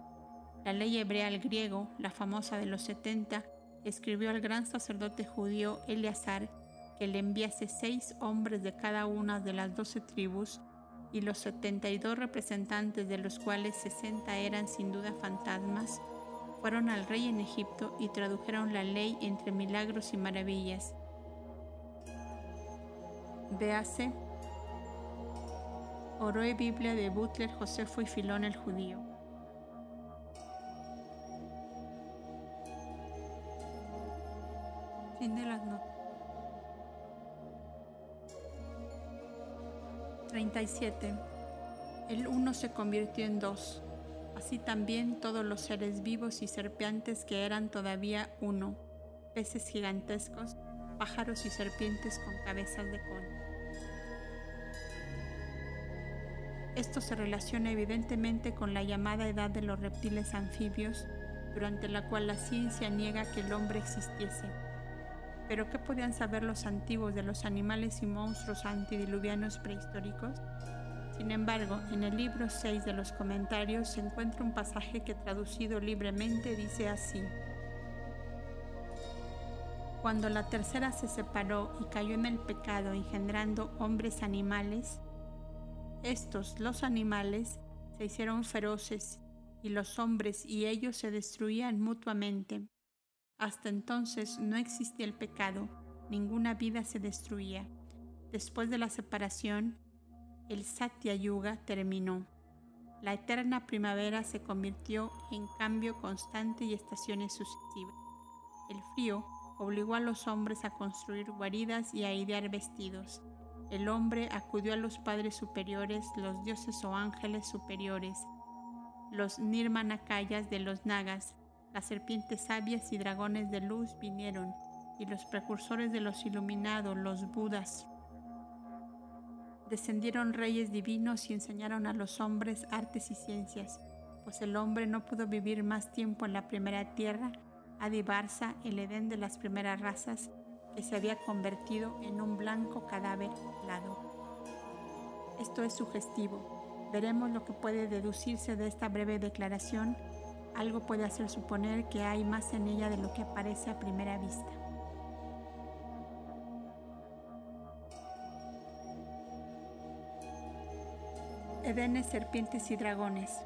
[SPEAKER 1] la ley hebrea al griego, la famosa de los setenta, escribió al gran sacerdote judío Eleazar que le enviase seis hombres de cada una de las doce tribus y los setenta y dos representantes de los cuales sesenta eran sin duda fantasmas, fueron al rey en Egipto y tradujeron la ley entre milagros y maravillas. Véase Oroe Biblia de Butler, Josefo y Filón el judío. Fin de las notas. 37. El uno se convirtió en dos, así también todos los seres vivos y serpientes que eran todavía uno, peces gigantescos, pájaros y serpientes con cabezas de cono. Esto se relaciona evidentemente con la llamada edad de los reptiles anfibios, durante la cual la ciencia niega que el hombre existiese. Pero ¿qué podían saber los antiguos de los animales y monstruos antidiluvianos prehistóricos? Sin embargo, en el libro 6 de los comentarios se encuentra un pasaje que traducido libremente dice así. Cuando la tercera se separó y cayó en el pecado engendrando hombres animales, estos, los animales, se hicieron feroces y los hombres y ellos se destruían mutuamente. Hasta entonces no existía el pecado, ninguna vida se destruía. Después de la separación, el Satya Yuga terminó. La eterna primavera se convirtió en cambio constante y estaciones sucesivas. El frío obligó a los hombres a construir guaridas y a idear vestidos el hombre acudió a los padres superiores, los dioses o ángeles superiores, los nirmanakayas de los nagas, las serpientes sabias y dragones de luz vinieron, y los precursores de los iluminados, los budas. Descendieron reyes divinos y enseñaron a los hombres artes y ciencias, pues el hombre no pudo vivir más tiempo en la primera tierra, Adibarsa, el Edén de las primeras razas, que se había convertido en un blanco cadáver helado. Esto es sugestivo. Veremos lo que puede deducirse de esta breve declaración. Algo puede hacer suponer que hay más en ella de lo que aparece a primera vista. Edenes, serpientes y dragones.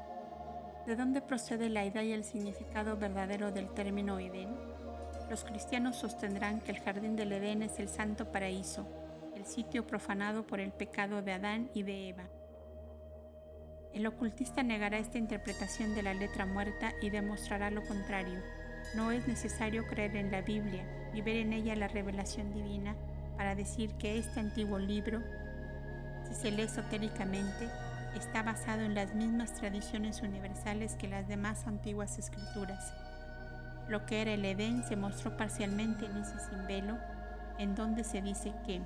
[SPEAKER 1] ¿De dónde procede la idea y el significado verdadero del término Edén? Los cristianos sostendrán que el jardín del Edén es el santo paraíso, el sitio profanado por el pecado de Adán y de Eva. El ocultista negará esta interpretación de la letra muerta y demostrará lo contrario. No es necesario creer en la Biblia y ver en ella la revelación divina para decir que este antiguo libro, si se lee esotéricamente, está basado en las mismas tradiciones universales que las demás antiguas escrituras lo que era el Edén se mostró parcialmente en ese sin en donde se dice que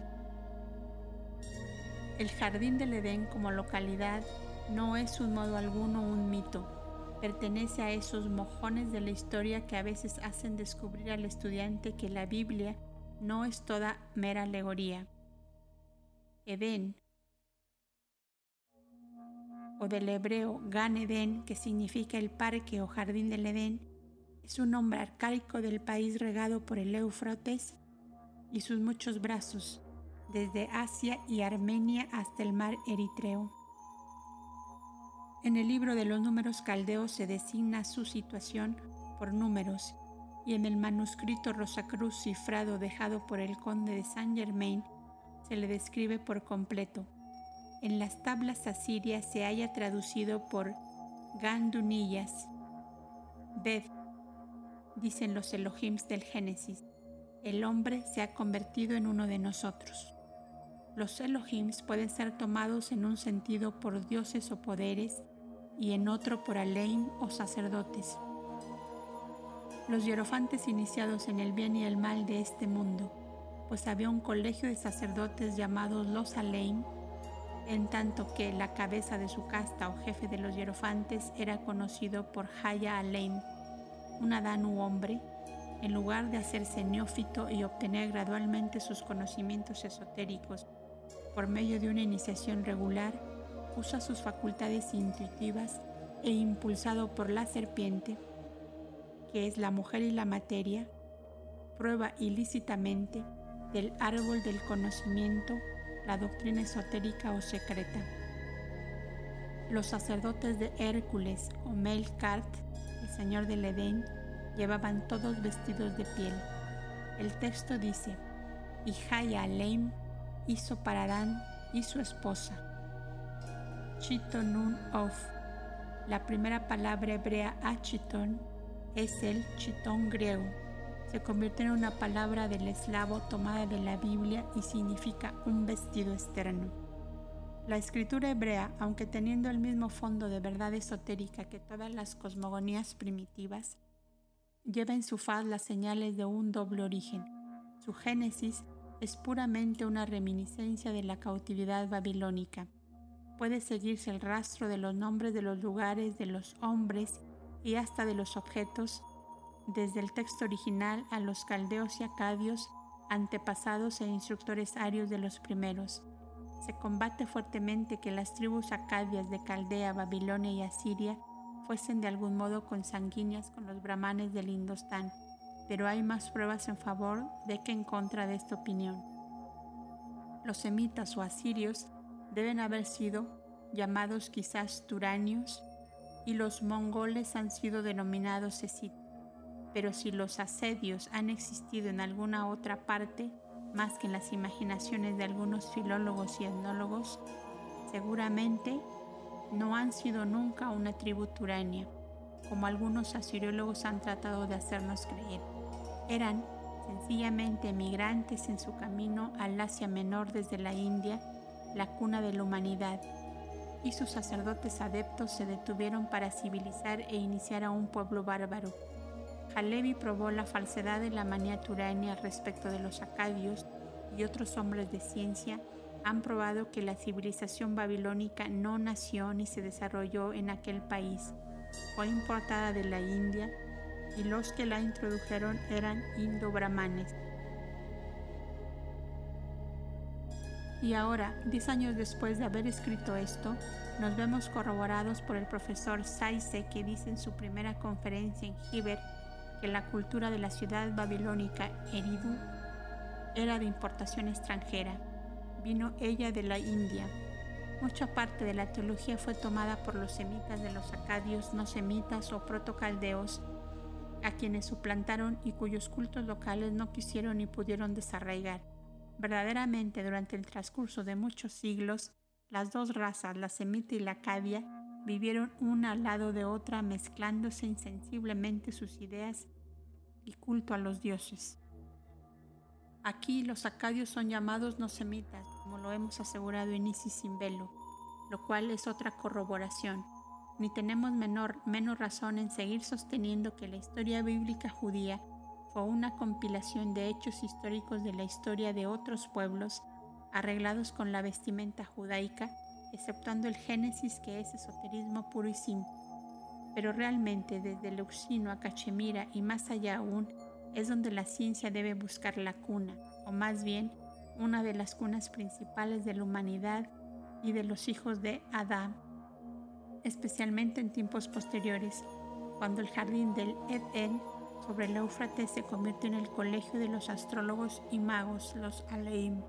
[SPEAKER 1] el jardín del Edén como localidad no es un modo alguno un mito, pertenece a esos mojones de la historia que a veces hacen descubrir al estudiante que la Biblia no es toda mera alegoría. Edén, o del hebreo Gan Edén, que significa el parque o jardín del Edén, es un nombre arcaico del país regado por el Éufrates y sus muchos brazos, desde Asia y Armenia hasta el mar Eritreo. En el libro de los números caldeos se designa su situación por números y en el manuscrito Rosacruz cifrado dejado por el conde de Saint Germain se le describe por completo. En las tablas asirias se haya traducido por Gandunillas. Ved, dicen los Elohims del Génesis, el hombre se ha convertido en uno de nosotros. Los Elohims pueden ser tomados en un sentido por dioses o poderes y en otro por Aleim o sacerdotes. Los hierofantes iniciados en el bien y el mal de este mundo, pues había un colegio de sacerdotes llamados los Aleim, en tanto que la cabeza de su casta o jefe de los hierofantes era conocido por Haya Aleim, un Adán hombre, en lugar de hacerse neófito y obtener gradualmente sus conocimientos esotéricos por medio de una iniciación regular, usa sus facultades intuitivas e impulsado por la serpiente, que es la mujer y la materia, prueba ilícitamente del árbol del conocimiento la doctrina esotérica o secreta. Los sacerdotes de Hércules o Melkart, el señor del Edén, llevaban todos vestidos de piel. El texto dice, y Haya Aleim hizo para Adán y su esposa. Chitonun of. La primera palabra hebrea achiton es el chitón griego. Se convierte en una palabra del eslavo tomada de la Biblia y significa un vestido externo. La escritura hebrea, aunque teniendo el mismo fondo de verdad esotérica que todas las cosmogonías primitivas, lleva en su faz las señales de un doble origen. Su génesis es puramente una reminiscencia de la cautividad babilónica. Puede seguirse el rastro de los nombres de los lugares, de los hombres y hasta de los objetos, desde el texto original a los caldeos y acadios, antepasados e instructores arios de los primeros. Se combate fuertemente que las tribus acadias de Caldea, Babilonia y Asiria fuesen de algún modo consanguíneas con los brahmanes del Indostán pero hay más pruebas en favor de que en contra de esta opinión. Los semitas o asirios deben haber sido llamados quizás turanios y los mongoles han sido denominados esit. Pero si los asedios han existido en alguna otra parte, más que en las imaginaciones de algunos filólogos y etnólogos, seguramente no han sido nunca una tribu turania, como algunos asiriólogos han tratado de hacernos creer. Eran sencillamente emigrantes en su camino al Asia Menor desde la India, la cuna de la humanidad, y sus sacerdotes adeptos se detuvieron para civilizar e iniciar a un pueblo bárbaro. Halevi probó la falsedad de la manía turania respecto de los acadios y otros hombres de ciencia han probado que la civilización babilónica no nació ni se desarrolló en aquel país. Fue importada de la India y los que la introdujeron eran indo-brahmanes. Y ahora, diez años después de haber escrito esto, nos vemos corroborados por el profesor Saise que dice en su primera conferencia en Hiber que la cultura de la ciudad babilónica Eridu era de importación extranjera. Vino ella de la India. Mucha parte de la teología fue tomada por los semitas de los acadios, no semitas o protocaldeos a quienes suplantaron y cuyos cultos locales no quisieron ni pudieron desarraigar. Verdaderamente, durante el transcurso de muchos siglos, las dos razas, la semita y la acadia, vivieron una al lado de otra mezclándose insensiblemente sus ideas y culto a los dioses. Aquí los acadios son llamados no semitas, como lo hemos asegurado en Isis sin lo cual es otra corroboración ni tenemos menor, menos razón en seguir sosteniendo que la historia bíblica judía fue una compilación de hechos históricos de la historia de otros pueblos arreglados con la vestimenta judaica, exceptuando el Génesis que es esoterismo puro y simple. Pero realmente desde Leucino a Cachemira y más allá aún es donde la ciencia debe buscar la cuna, o más bien una de las cunas principales de la humanidad y de los hijos de Adán especialmente en tiempos posteriores, cuando el jardín del Eden sobre el Éufrates se convierte en el colegio de los astrólogos y magos, los Aleim.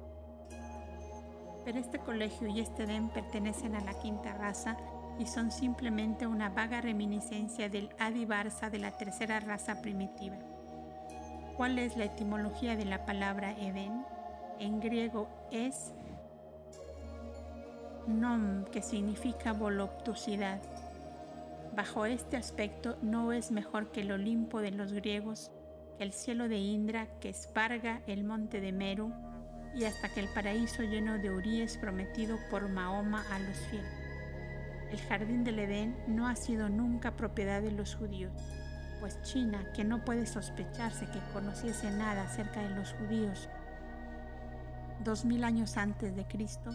[SPEAKER 1] Pero este colegio y este Edén pertenecen a la quinta raza y son simplemente una vaga reminiscencia del Adivarsa de la tercera raza primitiva. ¿Cuál es la etimología de la palabra Edén? En griego es nom, que significa voluptuosidad. Bajo este aspecto no es mejor que el Olimpo de los griegos, que el cielo de Indra, que esparga el monte de Meru, y hasta que el paraíso lleno de uríes prometido por Mahoma a los fieles. El jardín del Edén no ha sido nunca propiedad de los judíos, pues China, que no puede sospecharse que conociese nada acerca de los judíos, dos mil años antes de Cristo,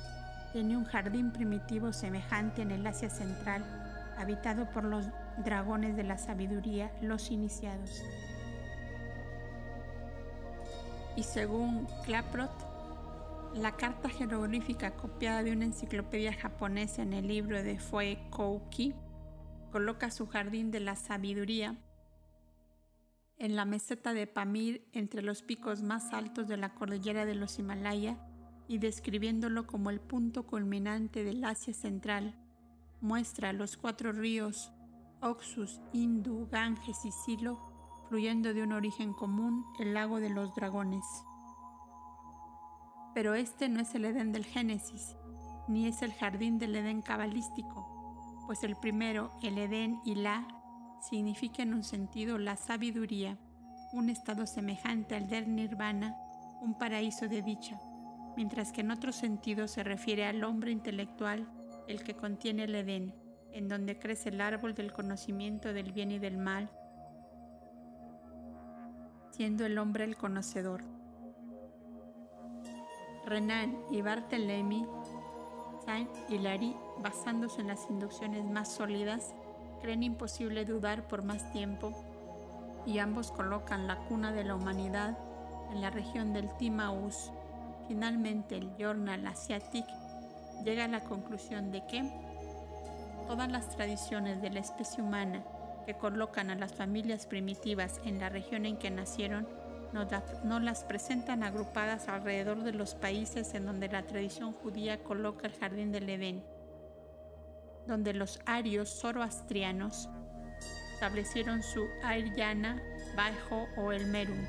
[SPEAKER 1] tenía un jardín primitivo semejante en el Asia Central, habitado por los dragones de la sabiduría, los iniciados. Y según Klaproth, la carta jeroglífica copiada de una enciclopedia japonesa en el libro de Fue Kouki coloca su jardín de la sabiduría en la meseta de Pamir entre los picos más altos de la cordillera de los Himalaya y describiéndolo como el punto culminante del Asia Central, muestra los cuatro ríos Oxus, Indu, Ganges y Silo fluyendo de un origen común, el lago de los dragones. Pero este no es el Edén del Génesis, ni es el jardín del Edén cabalístico, pues el primero, el Edén y la, significa en un sentido la sabiduría, un estado semejante al del nirvana, un paraíso de dicha, mientras que en otro sentido se refiere al hombre intelectual, el que contiene el Edén, en donde crece el árbol del conocimiento del bien y del mal, siendo el hombre el conocedor. Renan y Barthélemy Saint-Hilary, basándose en las inducciones más sólidas, creen imposible dudar por más tiempo y ambos colocan la cuna de la humanidad en la región del Timaús. Finalmente, el Journal Asiatique llega a la conclusión de que todas las tradiciones de la especie humana que colocan a las familias primitivas en la región en que nacieron no, las presentan agrupadas alrededor de los países en donde la tradición judía coloca el jardín del Edén, donde los arios zoroastrianos establecieron su Airyana, Bajo o el Merum.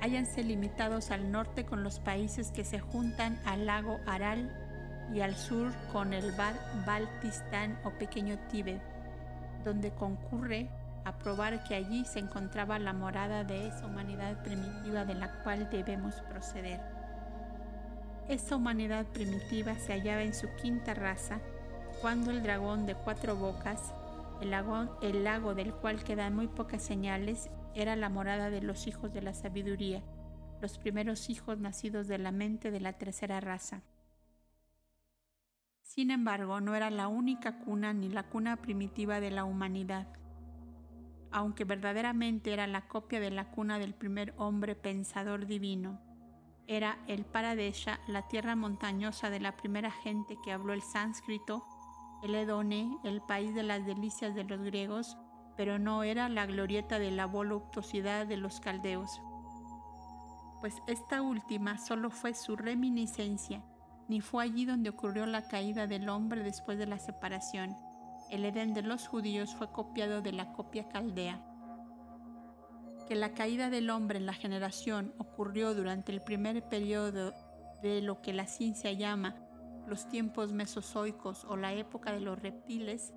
[SPEAKER 1] Háyanse limitados al norte con los países que se juntan al lago Aral y al sur con el Baltistán o Pequeño Tíbet, donde concurre probar que allí se encontraba la morada de esa humanidad primitiva de la cual debemos proceder. Esta humanidad primitiva se hallaba en su quinta raza cuando el dragón de cuatro bocas, el lago, el lago del cual quedan muy pocas señales, era la morada de los hijos de la sabiduría, los primeros hijos nacidos de la mente de la tercera raza. Sin embargo, no era la única cuna ni la cuna primitiva de la humanidad aunque verdaderamente era la copia de la cuna del primer hombre pensador divino. Era el Paradesha, la tierra montañosa de la primera gente que habló el sánscrito, el Edone, el país de las delicias de los griegos, pero no era la glorieta de la voluptuosidad de los caldeos. Pues esta última solo fue su reminiscencia, ni fue allí donde ocurrió la caída del hombre después de la separación el Edén de los judíos fue copiado de la copia caldea. Que la caída del hombre en la generación ocurrió durante el primer periodo de lo que la ciencia llama los tiempos mesozoicos o la época de los reptiles,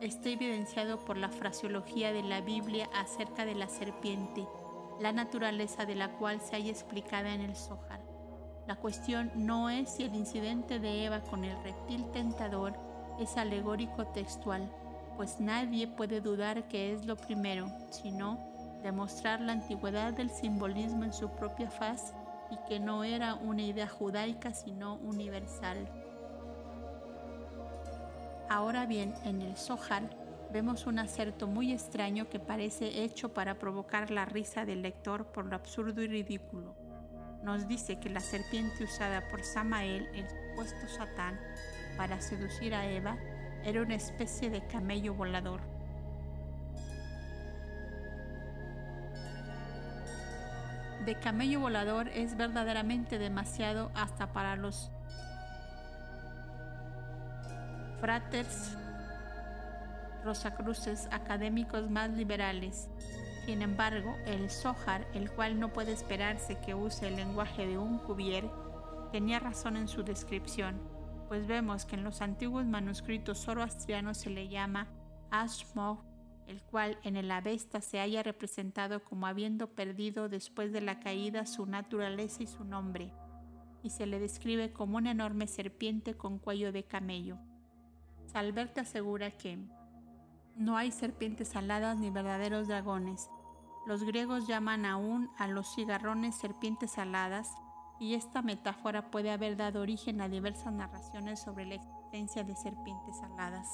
[SPEAKER 1] está evidenciado por la fraseología de la Biblia acerca de la serpiente, la naturaleza de la cual se halla explicada en el Zohar. La cuestión no es si el incidente de Eva con el reptil tentador es alegórico textual, pues nadie puede dudar que es lo primero, sino demostrar la antigüedad del simbolismo en su propia faz y que no era una idea judaica sino universal. Ahora bien, en el Zohar vemos un acerto muy extraño que parece hecho para provocar la risa del lector por lo absurdo y ridículo. Nos dice que la serpiente usada por Samael, el supuesto Satán, para seducir a Eva era una especie de camello volador. De camello volador es verdaderamente demasiado hasta para los fraters rosacruces académicos más liberales. Sin embargo, el Zohar, el cual no puede esperarse que use el lenguaje de un Cuvier, tenía razón en su descripción, pues vemos que en los antiguos manuscritos zoroastrianos se le llama Ashmog, el cual en el Avesta se haya representado como habiendo perdido después de la caída su naturaleza y su nombre, y se le describe como una enorme serpiente con cuello de camello. Salbert asegura que no hay serpientes aladas ni verdaderos dragones. Los griegos llaman aún a los cigarrones serpientes aladas, y esta metáfora puede haber dado origen a diversas narraciones sobre la existencia de serpientes aladas.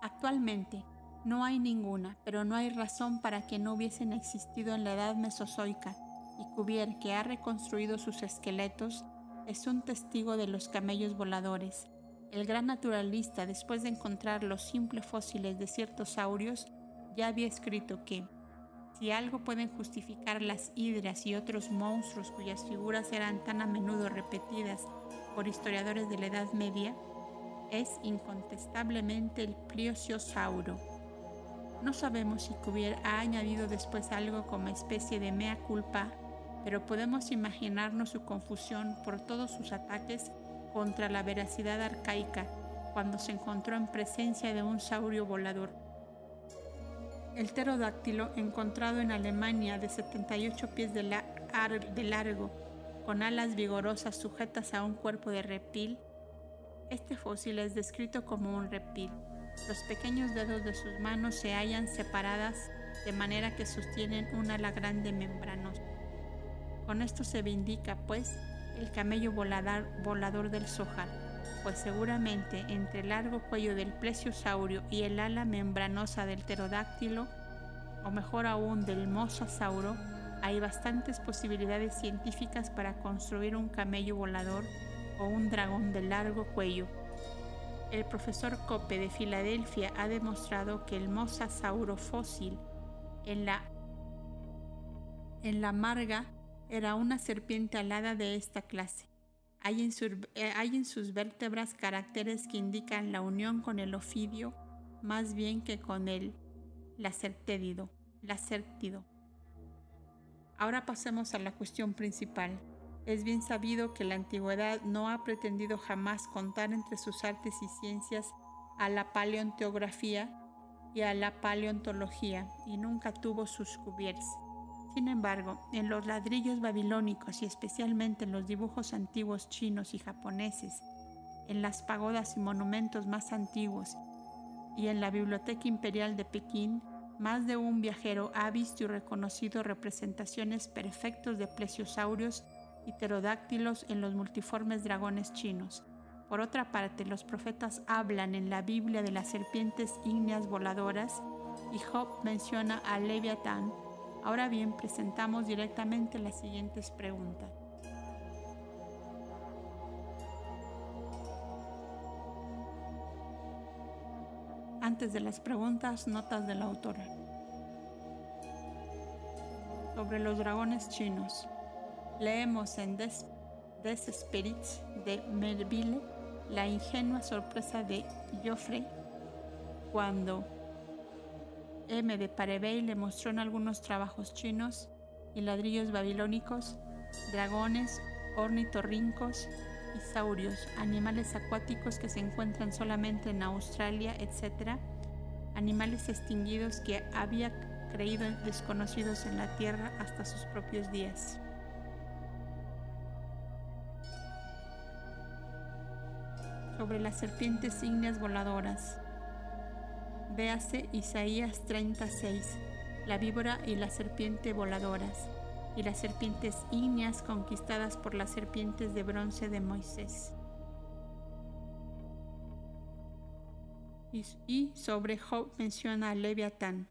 [SPEAKER 1] Actualmente no hay ninguna, pero no hay razón para que no hubiesen existido en la edad mesozoica, y Cuvier, que ha reconstruido sus esqueletos, es un testigo de los camellos voladores. El gran naturalista, después de encontrar los simples fósiles de ciertos saurios, ya había escrito que si algo pueden justificar las hidras y otros monstruos cuyas figuras eran tan a menudo repetidas por historiadores de la Edad Media, es incontestablemente el Pliosiosauro. No sabemos si Cuvier ha añadido después algo como especie de mea culpa, pero podemos imaginarnos su confusión por todos sus ataques contra la veracidad arcaica cuando se encontró en presencia de un saurio volador. El pterodáctilo, encontrado en Alemania de 78 pies de, largo, con alas vigorosas sujetas a un cuerpo de reptil, este fósil es descrito como un reptil. Los pequeños dedos de sus manos se hallan separadas de manera que sostienen un ala grande membranosa. Con esto se vindica, pues, el camello volador, volador del Zohar, pues seguramente entre el largo cuello del plesiosaurio y el ala membranosa del pterodáctilo, o mejor aún del mosasauro, hay bastantes posibilidades científicas para construir un camello volador o un dragón de largo cuello. El profesor Cope de Filadelfia ha demostrado que el mosasauro fósil en la, en la marga era una serpiente alada de esta clase. Eh, hay en, sus vértebras caracteres que indican la unión con el ofidio más bien que con el lacertédido, lacértido. Ahora pasemos a la cuestión principal. Es bien sabido que la antigüedad no ha pretendido jamás contar entre sus artes y ciencias a la paleontografía y a la paleontología y nunca tuvo sus cubiertos. Sin embargo, en los ladrillos babilónicos y especialmente en los dibujos antiguos chinos y japoneses, en las pagodas y monumentos más antiguos y en la Biblioteca Imperial de Pekín, más de un viajero ha visto y reconocido representaciones perfectas de plesiosaurios y pterodáctilos en los multiformes dragones chinos. Por otra parte, los profetas hablan en la Biblia de las serpientes ígneas voladoras y Job menciona a Leviatán Ahora bien, presentamos directamente las siguientes preguntas. Antes de las preguntas, notas de la autora. Sobre los dragones chinos. Leemos en Des, Des Spirits de Melville la ingenua sorpresa de Joffrey cuando M. de Parebey le mostró en algunos trabajos chinos y ladrillos babilónicos, dragones, ornitorrincos y saurios, animales acuáticos que se encuentran solamente en Australia, etc., animales extinguidos que había creído desconocidos en la Tierra hasta sus propios días. Sobre las serpientes ígneas voladoras, Véase Isaías 36, la víbora y la serpiente voladoras, y las serpientes ígneas conquistadas por las serpientes de bronce de Moisés. Y sobre Job menciona a Leviatán.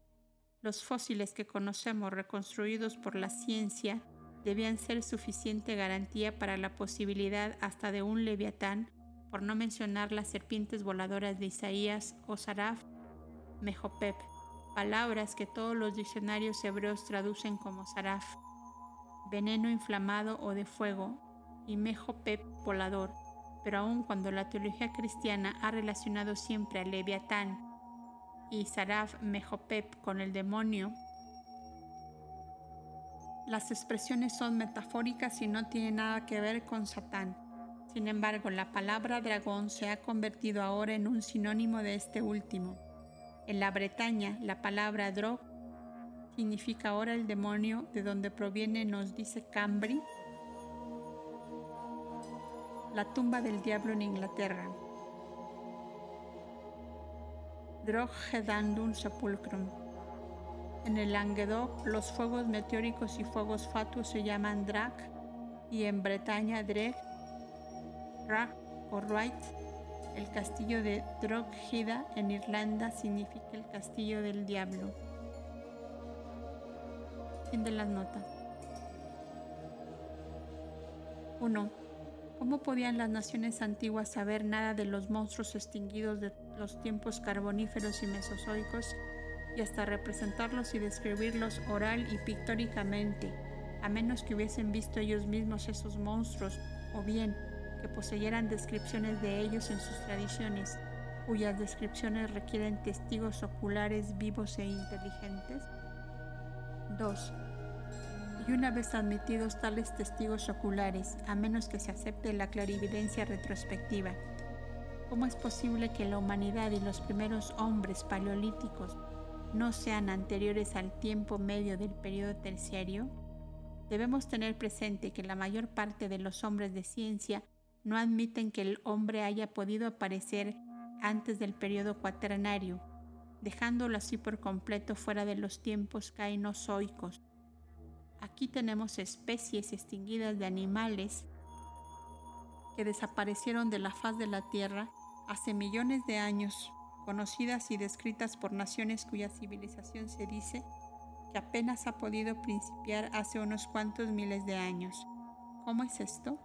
[SPEAKER 1] Los fósiles que conocemos reconstruidos por la ciencia debían ser suficiente garantía para la posibilidad hasta de un Leviatán, por no mencionar las serpientes voladoras de Isaías o Saraf Mejopep, palabras que todos los diccionarios hebreos traducen como saraf, veneno inflamado o de fuego, y Mejopep volador, pero aun cuando la teología cristiana ha relacionado siempre a Leviatán y Saraf Mejopep con el demonio, las expresiones son metafóricas y no tienen nada que ver con Satán. Sin embargo, la palabra dragón se ha convertido ahora en un sinónimo de este último. En la Bretaña, la palabra drog significa ahora el demonio, de donde proviene, nos dice Cambry, la tumba del diablo en Inglaterra. Hedandum Sepulcrum. En el Languedoc, los fuegos meteóricos y fuegos fatuos se llaman Drag y en Bretaña Dreg, Rag o Wright. El castillo de Drogheda en Irlanda significa el castillo del diablo. Fin de las notas. 1. ¿Cómo podían las naciones antiguas saber nada de los monstruos extinguidos de los tiempos carboníferos y mesozoicos y hasta representarlos y describirlos oral y pictóricamente, a menos que hubiesen visto ellos mismos esos monstruos o bien que poseyeran descripciones de ellos en sus tradiciones, cuyas descripciones requieren testigos oculares vivos e inteligentes? 2 y una vez admitidos tales testigos oculares, a menos que se acepte la clarividencia retrospectiva, ¿cómo es posible que la humanidad y los primeros hombres paleolíticos no sean anteriores al tiempo medio del periodo terciario? Debemos tener presente que la mayor parte de los hombres de ciencia no admiten que el hombre haya podido aparecer antes del periodo cuaternario, dejándolo así por completo fuera de los tiempos cainozoicos Aquí tenemos especies extinguidas de animales que desaparecieron de la faz de la Tierra hace millones de años, conocidas y descritas por naciones cuya civilización se dice que apenas ha podido principiar hace unos cuantos miles de años. ¿Cómo es esto?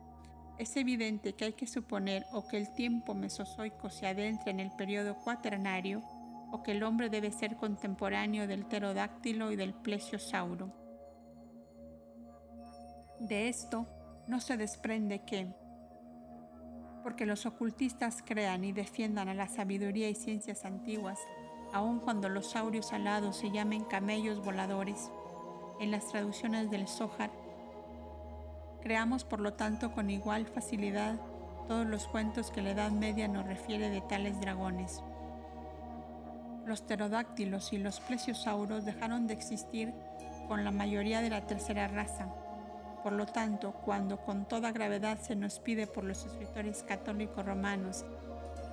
[SPEAKER 1] Es evidente que hay que suponer o que el tiempo mesozoico se adentra en el periodo cuaternario o que el hombre debe ser contemporáneo del pterodáctilo y del plesiosauro. De esto no se desprende que, porque los ocultistas crean y defiendan a la sabiduría y ciencias antiguas, aun cuando los saurios alados se llamen camellos voladores, en las traducciones del Zohar, creamos por lo tanto con igual facilidad todos los cuentos que la Edad Media nos refiere de tales dragones. Los pterodáctilos y los plesiosauros dejaron de existir con la mayoría de la tercera raza, por lo tanto, cuando con toda gravedad se nos pide por los escritores católicos romanos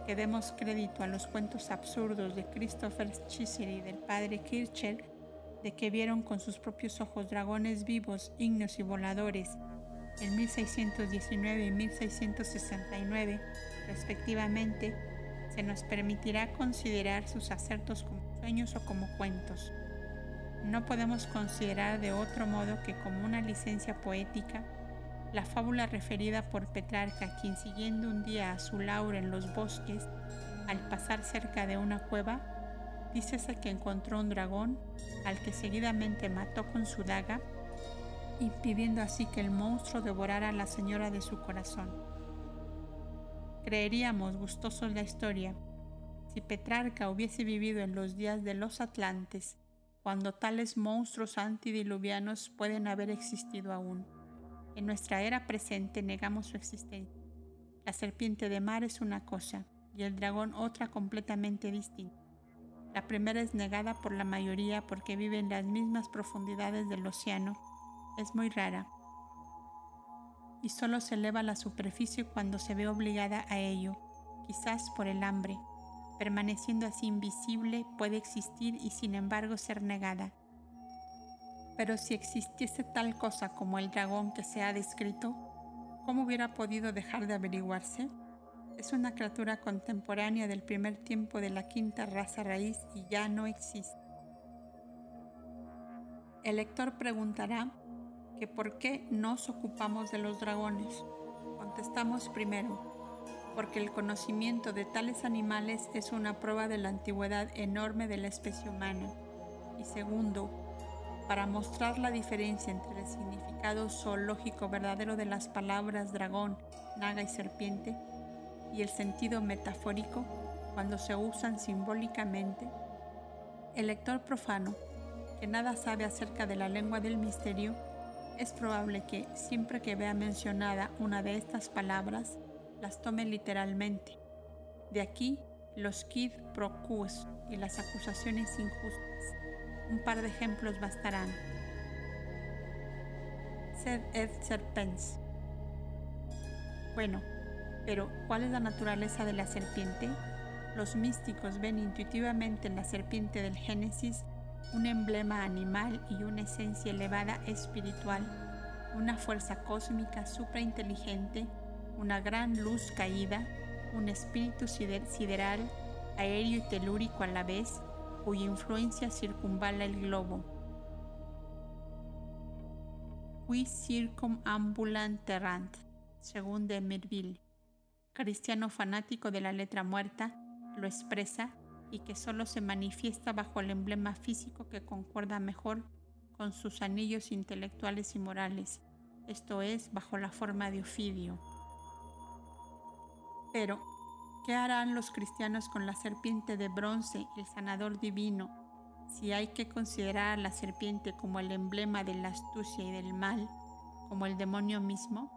[SPEAKER 1] que demos crédito a los cuentos absurdos de Christopher Chisel y del padre Kircher, de que vieron con sus propios ojos dragones vivos, ignos y voladores en 1619 y 1669, respectivamente, se nos permitirá considerar sus acertos como sueños o como cuentos. No podemos considerar de otro modo que como una licencia poética la fábula referida por Petrarca, quien siguiendo un día a su Laura en los bosques, al pasar cerca de una cueva, dícese que encontró un dragón al que seguidamente mató con su daga, impidiendo así que el monstruo devorara a la señora de su corazón. Creeríamos gustosos la historia si Petrarca hubiese vivido en los días de los Atlantes cuando tales monstruos antidiluvianos pueden haber existido aún. En nuestra era presente negamos su existencia. La serpiente de mar es una cosa y el dragón otra completamente distinta. La primera es negada por la mayoría porque vive en las mismas profundidades del océano. Es muy rara y solo se eleva a la superficie cuando se ve obligada a ello, quizás por el hambre permaneciendo así invisible, puede existir y sin embargo ser negada. Pero si existiese tal cosa como el dragón que se ha descrito, ¿cómo hubiera podido dejar de averiguarse? Es una criatura contemporánea del primer tiempo de la quinta raza raíz y ya no existe. El lector preguntará que por qué nos ocupamos de los dragones. Contestamos primero, porque el conocimiento de tales animales es una prueba de la antigüedad enorme de la especie humana. Y segundo, para mostrar la diferencia entre el significado zoológico verdadero de las palabras dragón, naga y serpiente y el sentido metafórico cuando se usan simbólicamente, el lector profano, que nada sabe acerca de la lengua del misterio, es probable que siempre que vea mencionada una de estas palabras, las tome literalmente. De aquí los quid pro quos y las acusaciones injustas. Un par de ejemplos bastarán. Sed et serpens. Bueno, pero ¿cuál es la naturaleza de la serpiente? Los místicos ven intuitivamente en la serpiente del Génesis un emblema animal y una esencia elevada espiritual, una fuerza cósmica suprainteligente, una gran luz caída, un espíritu sideral, aéreo y telúrico a la vez, cuya influencia circunvala el globo. Qui circumambulant terrant, según de Merville, cristiano fanático de la letra muerta, lo expresa y que solo se manifiesta bajo el emblema físico que concuerda mejor con sus anillos intelectuales y morales, esto es, bajo la forma de Ofidio. Pero, ¿qué harán los cristianos con la serpiente de bronce, el sanador divino, si hay que considerar a la serpiente como el emblema de la astucia y del mal, como el demonio mismo?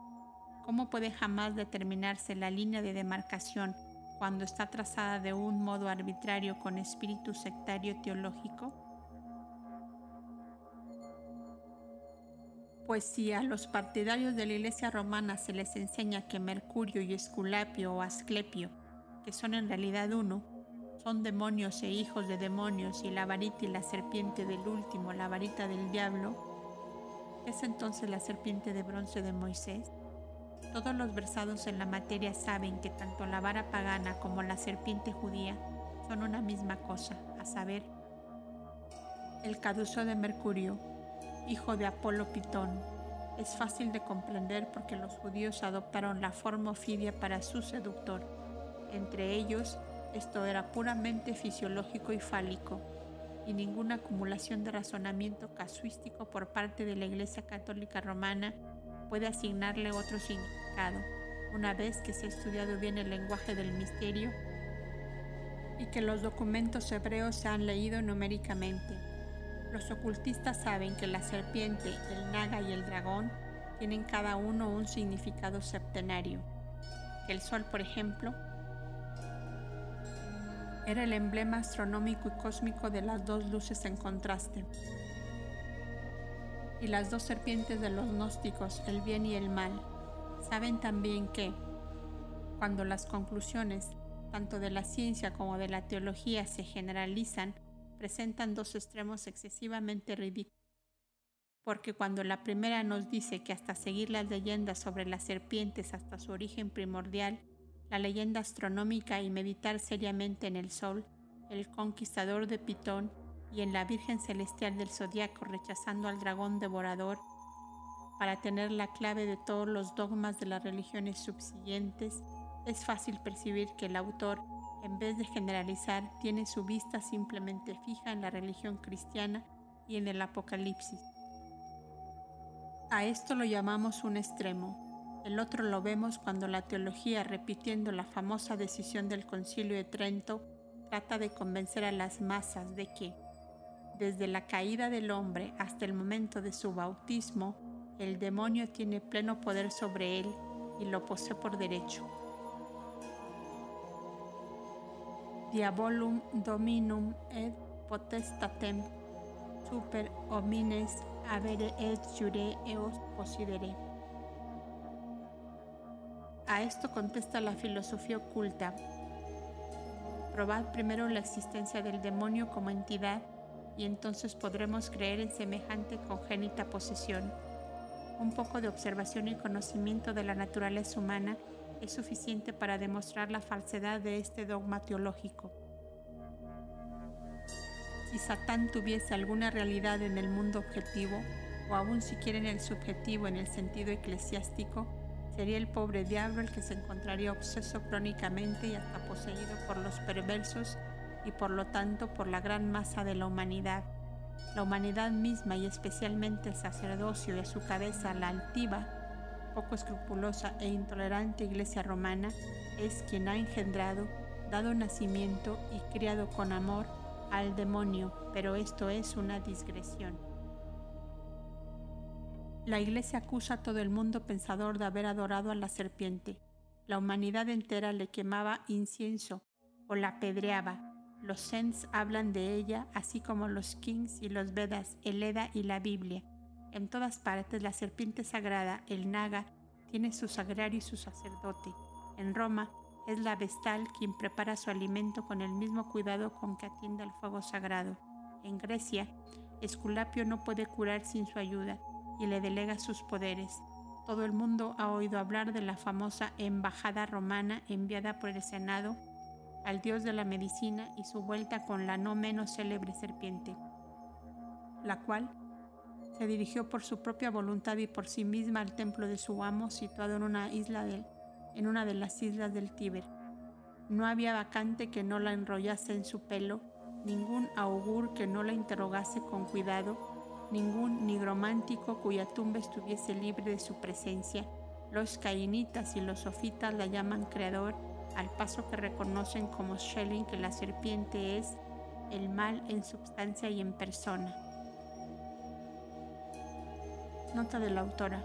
[SPEAKER 1] ¿Cómo puede jamás determinarse la línea de demarcación cuando está trazada de un modo arbitrario con espíritu sectario teológico? Pues si a los partidarios de la Iglesia romana se les enseña que Mercurio y Esculapio o Asclepio, que son en realidad uno, son demonios e hijos de demonios y la varita y la serpiente del último, la varita del diablo, ¿es entonces la serpiente de bronce de Moisés? Todos los versados en la materia saben que tanto la vara pagana como la serpiente judía son una misma cosa, a saber, el caduzo de Mercurio, hijo de Apolo Pitón. Es fácil de comprender porque los judíos adoptaron la forma ofidia para su seductor. Entre ellos, esto era puramente fisiológico y fálico, y ninguna acumulación de razonamiento casuístico por parte de la Iglesia Católica Romana puede asignarle otro significado, una vez que se ha estudiado bien el lenguaje del misterio y que los documentos hebreos se han leído numéricamente. Los ocultistas saben que la serpiente, el naga y el dragón tienen cada uno un significado septenario. El sol, por ejemplo, era el emblema astronómico y cósmico de las dos luces en contraste y las dos serpientes de los gnósticos, el bien y el mal, saben también que, cuando las conclusiones, tanto de la ciencia como de la teología, se generalizan, presentan dos extremos excesivamente ridículos. Porque cuando la primera nos dice que hasta seguir las leyendas sobre las serpientes hasta su origen primordial, la leyenda astronómica y meditar seriamente en el sol, el conquistador de Pitón y en la Virgen Celestial del Zodíaco rechazando al dragón devorador para tener la clave de todos los dogmas de las religiones subsiguientes, es fácil percibir que el autor, en vez de generalizar, tiene su vista simplemente fija en la religión cristiana y en el Apocalipsis. A esto lo llamamos un extremo. El otro lo vemos cuando la teología, repitiendo la famosa decisión del Concilio de Trento, trata de convencer a las masas de que, desde la caída del hombre hasta el momento de su bautismo, el demonio tiene pleno poder sobre él y lo posee por derecho. Diabolum dominum et potestatem super homines avere et jure eos posidere. A esto contesta la filosofía oculta. Probad primero la existencia del demonio como entidad y entonces podremos creer en semejante congénita posesión. Un poco de observación y conocimiento de la naturaleza humana es suficiente para demostrar la falsedad de este dogma teológico. Si Satán tuviese alguna realidad en el mundo objetivo, o aún siquiera en el subjetivo en el sentido eclesiástico, sería el pobre diablo el que se encontraría obseso crónicamente y hasta poseído por los perversos y por lo tanto por la gran masa de la humanidad. La humanidad misma y especialmente el sacerdocio y a su cabeza la altiva poco escrupulosa e intolerante Iglesia romana es quien ha engendrado, dado nacimiento y criado con amor al demonio, pero esto es una digresión. La Iglesia acusa a todo el mundo pensador de haber adorado a la serpiente. La humanidad entera le quemaba incienso o la apedreaba. Los Sens hablan de ella, así como los Kings y los Vedas, el Eda y la Biblia. En todas partes la serpiente sagrada, el Naga, tiene su sagrario y su sacerdote. En Roma es la Vestal quien prepara su alimento con el mismo cuidado con que atiende al fuego sagrado. En Grecia, Esculapio no puede curar sin su ayuda y le delega sus poderes. Todo el mundo ha oído hablar de la famosa embajada romana enviada por el Senado al dios de la medicina y su vuelta con la no menos célebre serpiente, la cual se dirigió por su propia voluntad y por sí misma al templo de su amo situado en una isla del, en una de las islas del Tíber. No había vacante que no la enrollase en su pelo, ningún augur que no la interrogase con cuidado, ningún nigromántico cuya tumba estuviese libre de su presencia. Los cainitas y los sofitas la llaman creador, al paso que reconocen como Schelling que la serpiente es el mal en substancia y en persona. Nota de la autora.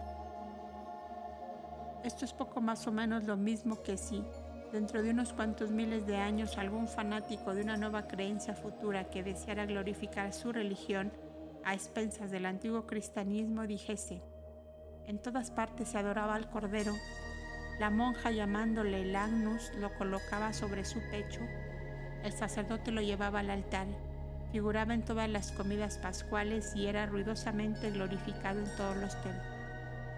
[SPEAKER 1] Esto es poco más o menos lo mismo que si, dentro de unos cuantos miles de años, algún fanático de una nueva creencia futura que deseara glorificar su religión a expensas del antiguo cristianismo dijese, en todas partes se adoraba al Cordero, la monja llamándole el Agnus lo colocaba sobre su pecho, el sacerdote lo llevaba al altar, figuraba en todas las comidas pascuales y era ruidosamente glorificado en todos los templos.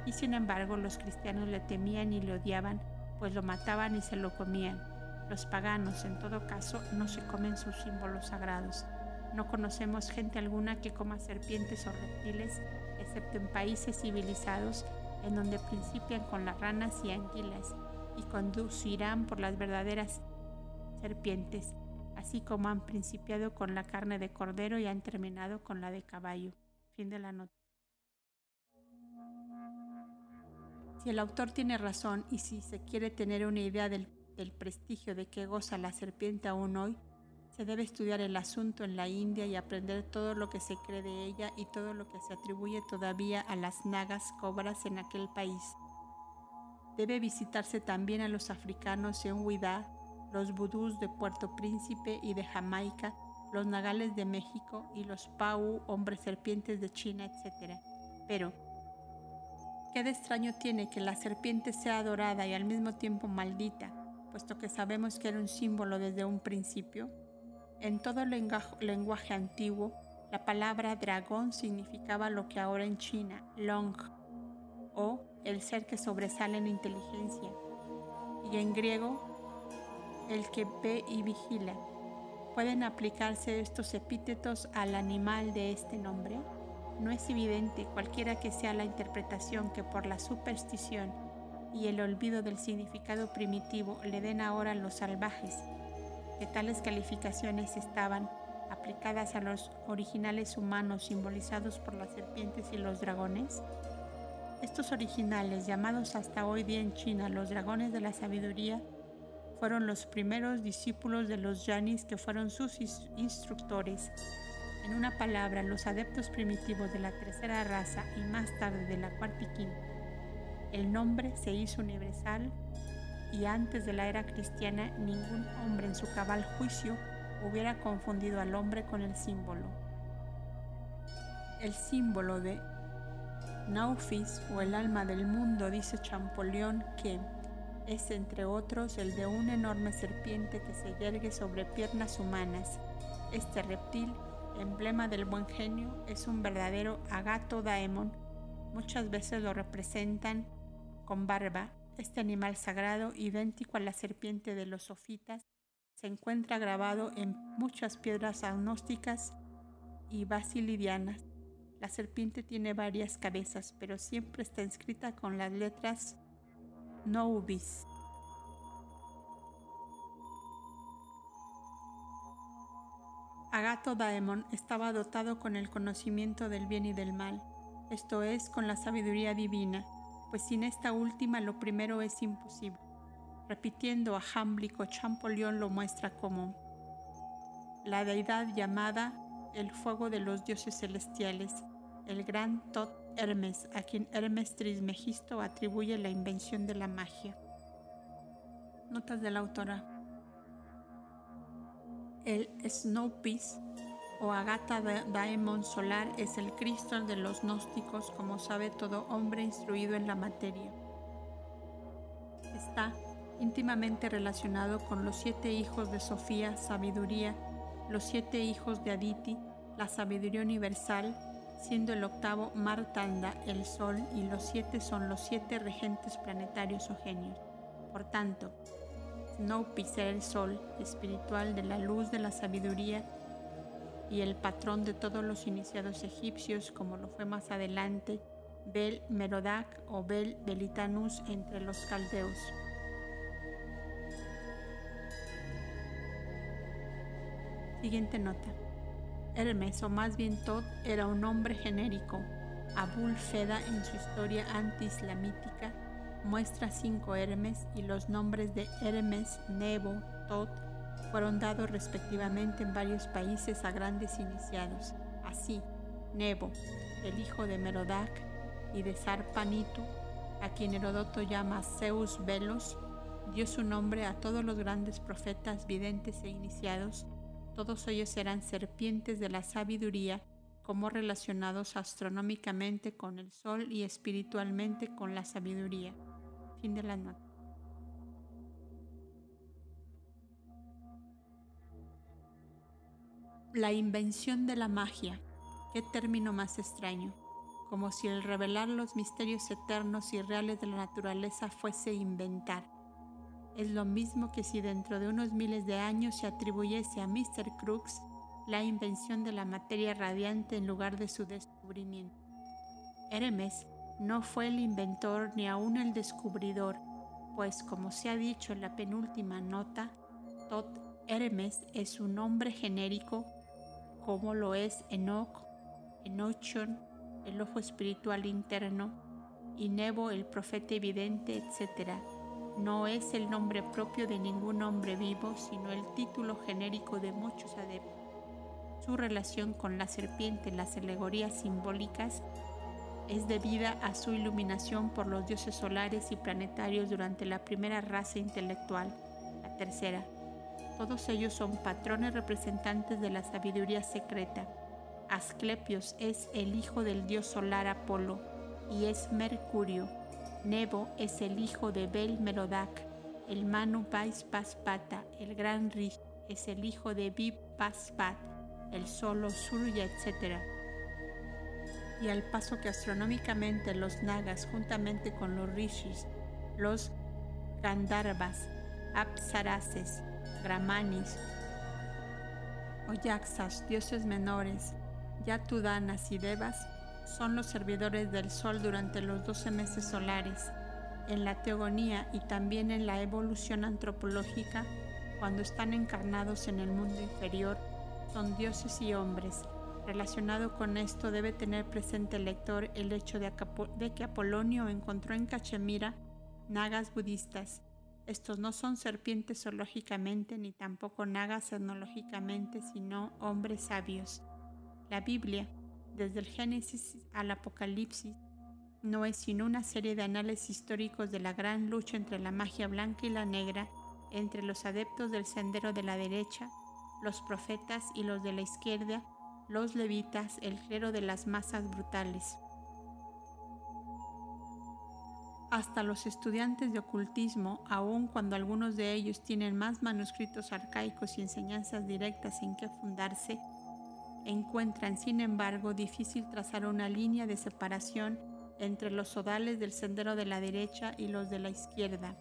[SPEAKER 1] Y sin embargo los cristianos le temían y le odiaban, pues lo mataban y se lo comían. Los paganos, en todo caso, no se comen sus símbolos sagrados. No conocemos gente alguna que coma serpientes o reptiles, excepto en países civilizados en donde principian con las ranas y anguilas y conducirán por las verdaderas serpientes así como han principiado con la carne de cordero y han terminado con la de caballo. Fin. Si el autor tiene razón y si se quiere tener una idea del prestigio de que goza la serpiente aún hoy, se debe estudiar el asunto en la India y aprender todo lo que se cree de ella y todo lo que se atribuye todavía a las nagas cobras en aquel país. Debe visitarse también a los africanos en Huida, los vudús de Puerto Príncipe y de Jamaica, los nagales de México y los pau, hombres serpientes de China, etc. Pero, ¿qué de extraño tiene que la serpiente sea adorada y al mismo tiempo maldita, puesto que sabemos que era un símbolo desde un principio? En todo lenguaje antiguo, la palabra dragón significaba lo que ahora en China, long, o el ser que sobresale en inteligencia, y en griego, el que ve y vigila. ¿Pueden aplicarse estos epítetos al animal de este nombre? No es evidente, cualquiera que sea la interpretación que por la superstición y el olvido del significado primitivo le den ahora los salvajes, que tales calificaciones estaban aplicadas a los originales humanos simbolizados por las serpientes y los dragones? Estos originales, llamados hasta hoy día en China los dragones de la sabiduría, fueron los primeros discípulos de los Yanis que fueron sus instructores. En una palabra, los adeptos primitivos de la tercera raza y más tarde de la cuarta y quinta. El nombre se hizo universal y antes de la era cristiana ningún hombre en su cabal juicio hubiera confundido al hombre con el símbolo. El símbolo de Naufis o el alma del mundo dice Champollion que es entre otros el de una enorme serpiente que se yergue sobre piernas humanas. Este reptil, emblema del buen genio, es un verdadero agato daemon. Muchas veces lo representan con barba. Este animal sagrado, idéntico a la serpiente de los sofitas, se encuentra grabado en muchas piedras agnósticas y basilidianas. La serpiente tiene varias cabezas, pero siempre está inscrita con las letras Noubis. Agato Daemon estaba dotado con el conocimiento del bien y del mal, esto es, con la sabiduría divina. Pues sin esta última lo primero es imposible. Repitiendo a Jámblico, Champollion lo muestra como la deidad llamada el fuego de los dioses celestiales, el gran Tot Hermes, a quien Hermes Trismegisto atribuye la invención de la magia. Notas de la autora. El Snowpiece o Agata Daemon solar es el Cristo de los gnósticos, como sabe todo hombre instruido en la materia. Está íntimamente relacionado con los siete hijos de Sofía, sabiduría, los siete hijos de Aditi, la sabiduría universal, siendo el octavo Martanda, el sol, y los siete son los siete regentes planetarios o genios. Por tanto, Snoopy será el sol espiritual de la luz de la sabiduría y el patrón de todos los iniciados egipcios, como lo fue más adelante Bel Merodac o Bel Belitanus entre los caldeos. Siguiente nota. Hermes, o más bien Tod, era un nombre genérico. Abul Feda, en su historia anti-islamítica, muestra cinco Hermes y los nombres de Hermes, Nebo, Tod fueron dados respectivamente en varios países a grandes iniciados. Así, Nebo, el hijo de Merodac y de Sarpanitu, a quien Herodoto llama Zeus Velos, dio su nombre a todos los grandes profetas videntes e iniciados. Todos ellos eran serpientes de la sabiduría, como relacionados astronómicamente con el sol y espiritualmente con la sabiduría. Fin de la nota. La invención de la magia. Qué término más extraño. Como si el revelar los misterios eternos y reales de la naturaleza fuese inventar. Es lo mismo que si dentro de unos miles de años se atribuyese a Mr. Crooks la invención de la materia radiante en lugar de su descubrimiento. Hermes no fue el inventor ni aún el descubridor, pues como se ha dicho en la penúltima nota, Tot Hermes es un nombre genérico como lo es Enoch, Enochon, el ojo espiritual interno, y Nebo, el profeta evidente, etc. No es el nombre propio de ningún hombre vivo, sino el título genérico de muchos adeptos. Su relación con la serpiente en las alegorías simbólicas es debida a su iluminación por los dioses solares y planetarios durante la primera raza intelectual, la tercera, todos ellos son patrones representantes de la sabiduría secreta. Asclepios es el hijo del dios solar Apolo y es Mercurio. Nebo es el hijo de Bel Merodac. El Manu Paspata, el gran Rish, es el hijo de Vip Paspat, el solo Surya, etc. Y al paso que astronómicamente los Nagas, juntamente con los Rishis, los Gandharvas, Apsarases, Brahmanis, Oyaxas, dioses menores, Yatudanas y Devas son los servidores del sol durante los 12 meses solares. En la teogonía y también en la evolución antropológica, cuando están encarnados en el mundo inferior, son dioses y hombres. Relacionado con esto debe tener presente el lector el hecho de, que Apolonio encontró en Cachemira nagas budistas estos no son serpientes zoológicamente ni tampoco nagas etnológicamente, sino hombres sabios. La Biblia, desde el Génesis al Apocalipsis, no es sino una serie de análisis históricos de la gran lucha entre la magia blanca y la negra, entre los adeptos del sendero de la derecha, los profetas y los de la izquierda, los levitas, el clero de las masas brutales. Hasta los estudiantes de ocultismo, aun cuando algunos de ellos tienen más manuscritos arcaicos y enseñanzas directas en que fundarse, encuentran sin embargo difícil trazar una línea de separación entre los sodales del sendero de la derecha y los de la izquierda.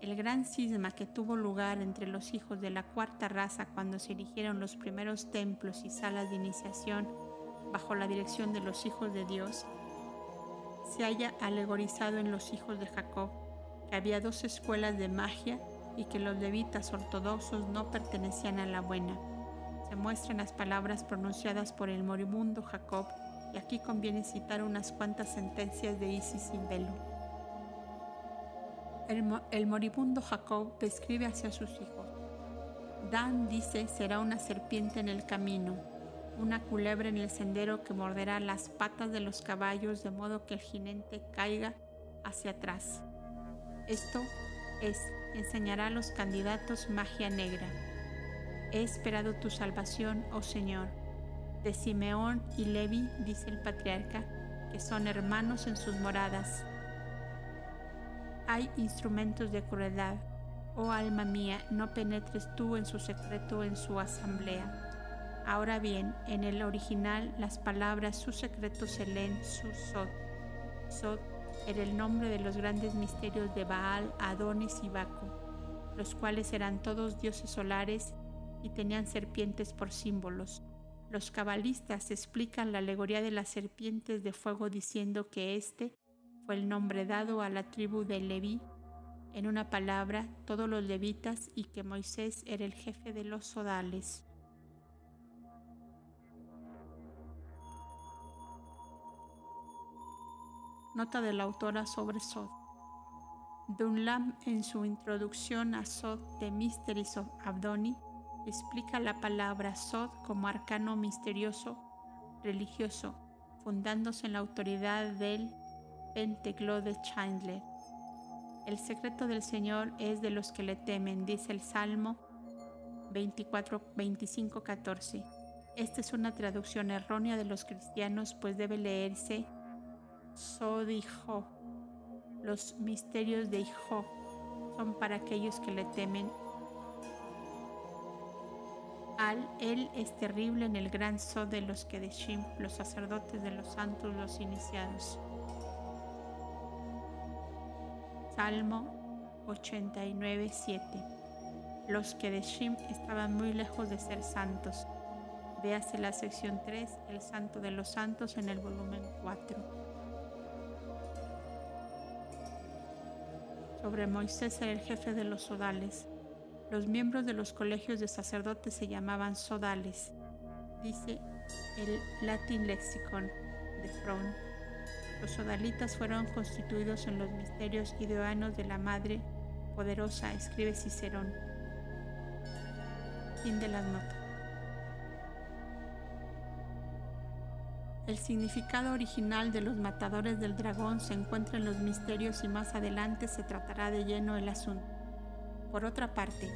[SPEAKER 1] El gran cisma que tuvo lugar entre los hijos de la cuarta raza cuando se erigieron los primeros templos y salas de iniciación bajo la dirección de los hijos de Dios se haya alegorizado en los hijos de Jacob, que había dos escuelas de magia y que los levitas ortodoxos no pertenecían a la buena. Se muestran las palabras pronunciadas por el moribundo Jacob y aquí conviene citar unas cuantas sentencias de Isis sin velo. El, moribundo Jacob describe hacia sus hijos. Dan dice será una serpiente en el camino, una culebra en el sendero que morderá las patas de los caballos de modo que el jinete caiga hacia atrás. Esto es, enseñará a los candidatos magia negra. He esperado tu salvación, oh Señor. De Simeón y Levi, dice el patriarca, que son hermanos en sus moradas. Hay instrumentos de crueldad. Oh alma mía, no penetres tú en su secreto en su asamblea. Ahora bien, en el original las palabras su secreto se leen su sot. Sot era el nombre de los grandes misterios de Baal, Adonis y Baco, los cuales eran todos dioses solares y tenían serpientes por símbolos. Los cabalistas explican la alegoría de las serpientes de fuego diciendo que este fue el nombre dado a la tribu de Leví, en una palabra, todos los levitas, y que Moisés era el jefe de los sodales. Nota de la autora sobre Sod. Dunlap, en su introducción a Sod de Mysteries of Abdoni, explica la palabra Sod como arcano misterioso religioso, fundándose en la autoridad del Penteclo de Chandler. El secreto del Señor es de los que le temen, dice el Salmo 24, 25, 14. Esta es una traducción errónea de los cristianos, pues debe leerse Sod Hijo. Los misterios de Hijo son para aquellos que le temen él es terrible en el gran so de los Kedeshim, los sacerdotes de los santos, los iniciados. Salmo 89, 7. Los Kedeshim estaban muy lejos de ser santos. Véase la sección 3, El Santo de los Santos, en el volumen 4. Sobre Moisés era el jefe de los sodales. Los miembros de los colegios de sacerdotes se llamaban sodales, dice el Latin Lexicon de Fromm. Los sodalitas fueron constituidos en los misterios ideoanos de la Madre Poderosa, escribe Cicerón. Fin de las notas. El significado original de los matadores del dragón se encuentra en los misterios y más adelante se tratará de lleno el asunto. Por otra parte,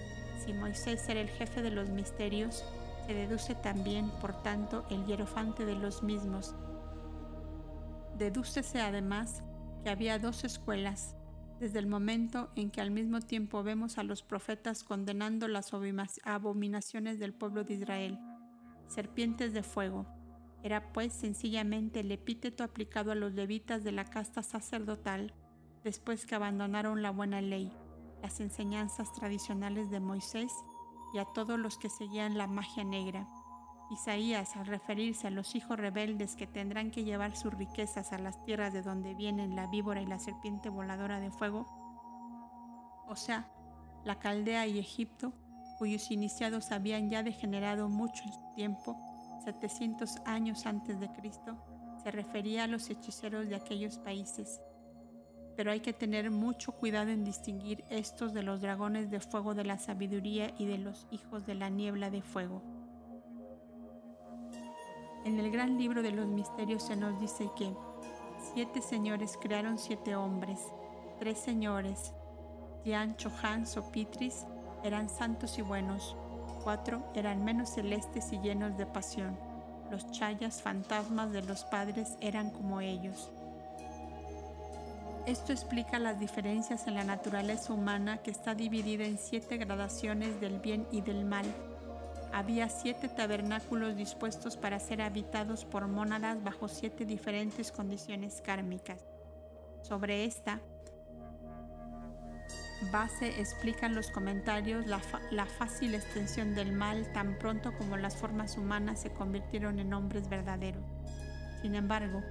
[SPEAKER 1] si Moisés era el jefe de los misterios, se deduce también, por tanto, el hierofante de los mismos. Dedúcese además que había dos escuelas, desde el momento en que al mismo tiempo vemos a los profetas condenando las abominaciones del pueblo de Israel, serpientes de fuego. Era pues sencillamente el epíteto aplicado a los levitas de la casta sacerdotal después que abandonaron la buena ley las enseñanzas tradicionales de Moisés y a todos los que seguían la magia negra. Isaías, al referirse a los hijos rebeldes que tendrán que llevar sus riquezas a las tierras de donde vienen la víbora y la serpiente voladora de fuego, o sea, la Caldea y Egipto, cuyos iniciados habían ya degenerado mucho tiempo, 700 años antes de Cristo, se refería a los hechiceros de aquellos países pero hay que tener mucho cuidado en distinguir estos de los dragones de fuego de la sabiduría y de los hijos de la niebla de fuego. En el gran libro de los misterios se nos dice que siete señores crearon siete hombres, tres señores, Tian, Chohan, Sopitris, eran santos y buenos, eran menos celestes y llenos de pasión, los chayas fantasmas de los padres eran como ellos. Esto explica las diferencias en la naturaleza humana que está dividida en siete gradaciones del bien y del mal. Había siete tabernáculos dispuestos para ser habitados por mónadas bajo siete diferentes condiciones kármicas. Sobre esta base explican los comentarios la, la fácil extensión del mal tan pronto como las formas humanas se convirtieron en hombres verdaderos. Sin embargo,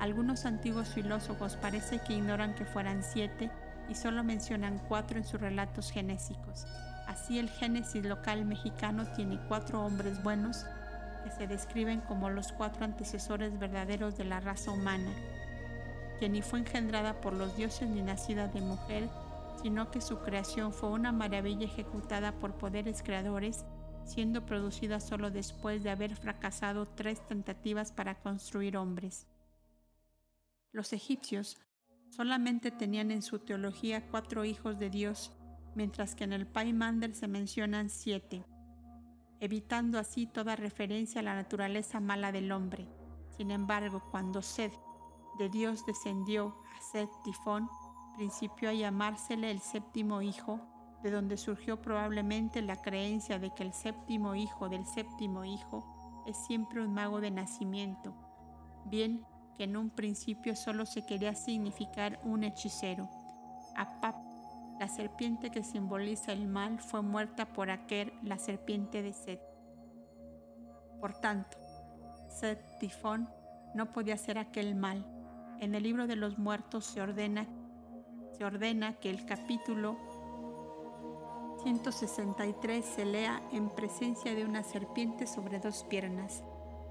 [SPEAKER 1] algunos antiguos filósofos parece que ignoran que fueran siete y solo mencionan cuatro en sus relatos genésicos. Así el Génesis local mexicano tiene cuatro hombres buenos que se describen como los cuatro antecesores verdaderos de la raza humana, que ni fue engendrada por los dioses ni nacida de mujer, sino que su creación fue una maravilla ejecutada por poderes creadores, siendo producida solo después de haber fracasado tres tentativas para construir hombres. Los egipcios solamente tenían en su teología cuatro hijos de Dios, mientras que en el Paimander se mencionan siete, evitando así toda referencia a la naturaleza mala del hombre. Sin embargo, cuando Sed de Dios descendió a Sed Tifón, principió a llamársele el séptimo hijo, de donde surgió probablemente la creencia de que el séptimo hijo del séptimo hijo es siempre un mago de nacimiento, bien que en un principio solo se quería significar un hechicero. Apap, la serpiente que simboliza el mal, fue muerta por Aker, la serpiente de Set. Por tanto, Set Tifón no podía ser aquel mal. En el libro de los muertos se ordena se ordena que el capítulo 163 se lea en presencia de una serpiente sobre dos piernas,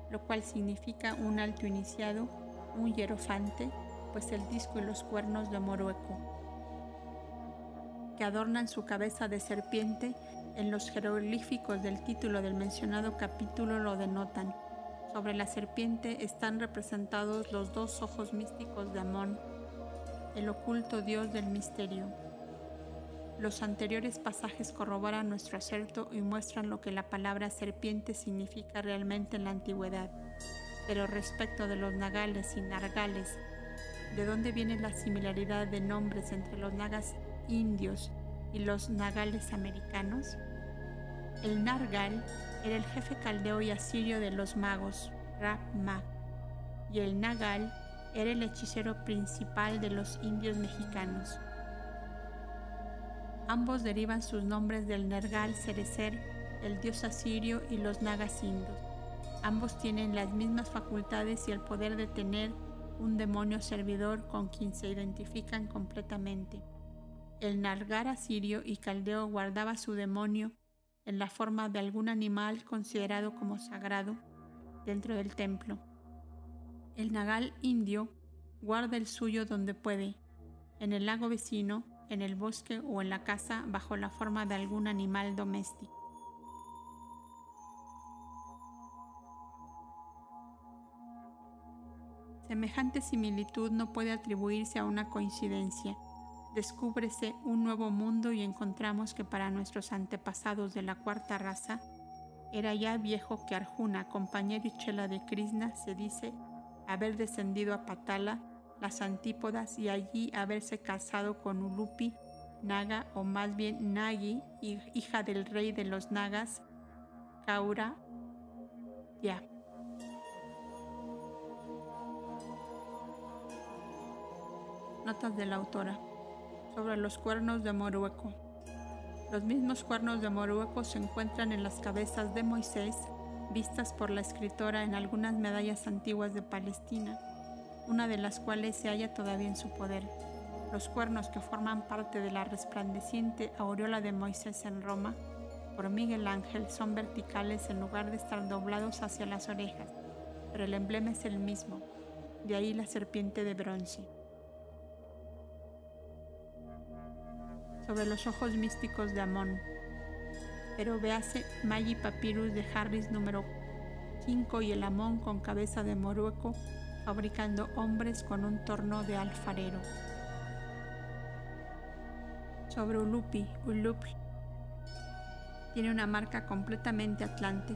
[SPEAKER 1] lo cual significa un alto iniciado, un hierofante, pues el disco y los cuernos de morueco, que adornan su cabeza de serpiente, en los jeroglíficos del título del mencionado capítulo lo denotan. Sobre la serpiente están representados los dos ojos místicos de Amón, el oculto Dios del misterio. Los anteriores pasajes corroboran nuestro acerto y muestran lo que la palabra serpiente significa realmente en la antigüedad. Pero respecto de los nagales y nargales, ¿de dónde viene la similaridad de nombres entre los nagas indios y los nagales americanos? El nargal era el jefe caldeo y asirio de los magos, Rab-Mag, y el nagal era el hechicero principal de los indios mexicanos. Ambos derivan sus nombres del Nergal Cerecer, el dios asirio, y los nagas indios. Ambos tienen las mismas facultades y el poder de tener un demonio servidor con quien se identifican completamente. El Nargar asirio y caldeo guardaba su demonio en la forma de algún animal considerado como sagrado dentro del templo. El nagal indio guarda el suyo donde puede, en el lago vecino, en el bosque o en la casa bajo la forma de algún animal doméstico. Semejante similitud no puede atribuirse a una coincidencia. Descúbrese un nuevo mundo y encontramos que para nuestros antepasados de la cuarta raza era ya viejo que Arjuna, compañero y chela de Krishna, se dice haber descendido a Patala, las antípodas, y allí haberse casado con Ulupi, Naga, o más bien Nagi, hija del rey de los Nagas, Kaura, ya. Notas de la autora sobre los cuernos de Morueco. Los mismos cuernos de Morueco se encuentran en las cabezas de Moisés, vistas por la escritora en algunas medallas antiguas de Palestina, una de las cuales se halla todavía en su poder. Los cuernos que forman parte de la resplandeciente aureola de Moisés en Roma, por Miguel Ángel, son verticales en lugar de estar doblados hacia las orejas, pero el emblema es el mismo, de ahí la serpiente de bronce. Sobre los ojos místicos de Amón, pero véase Magi Papyrus de Harris número 5 y el Amón con cabeza de morueco fabricando hombres con un torno de alfarero. Sobre Ulupi, Ulupi tiene una marca completamente atlante,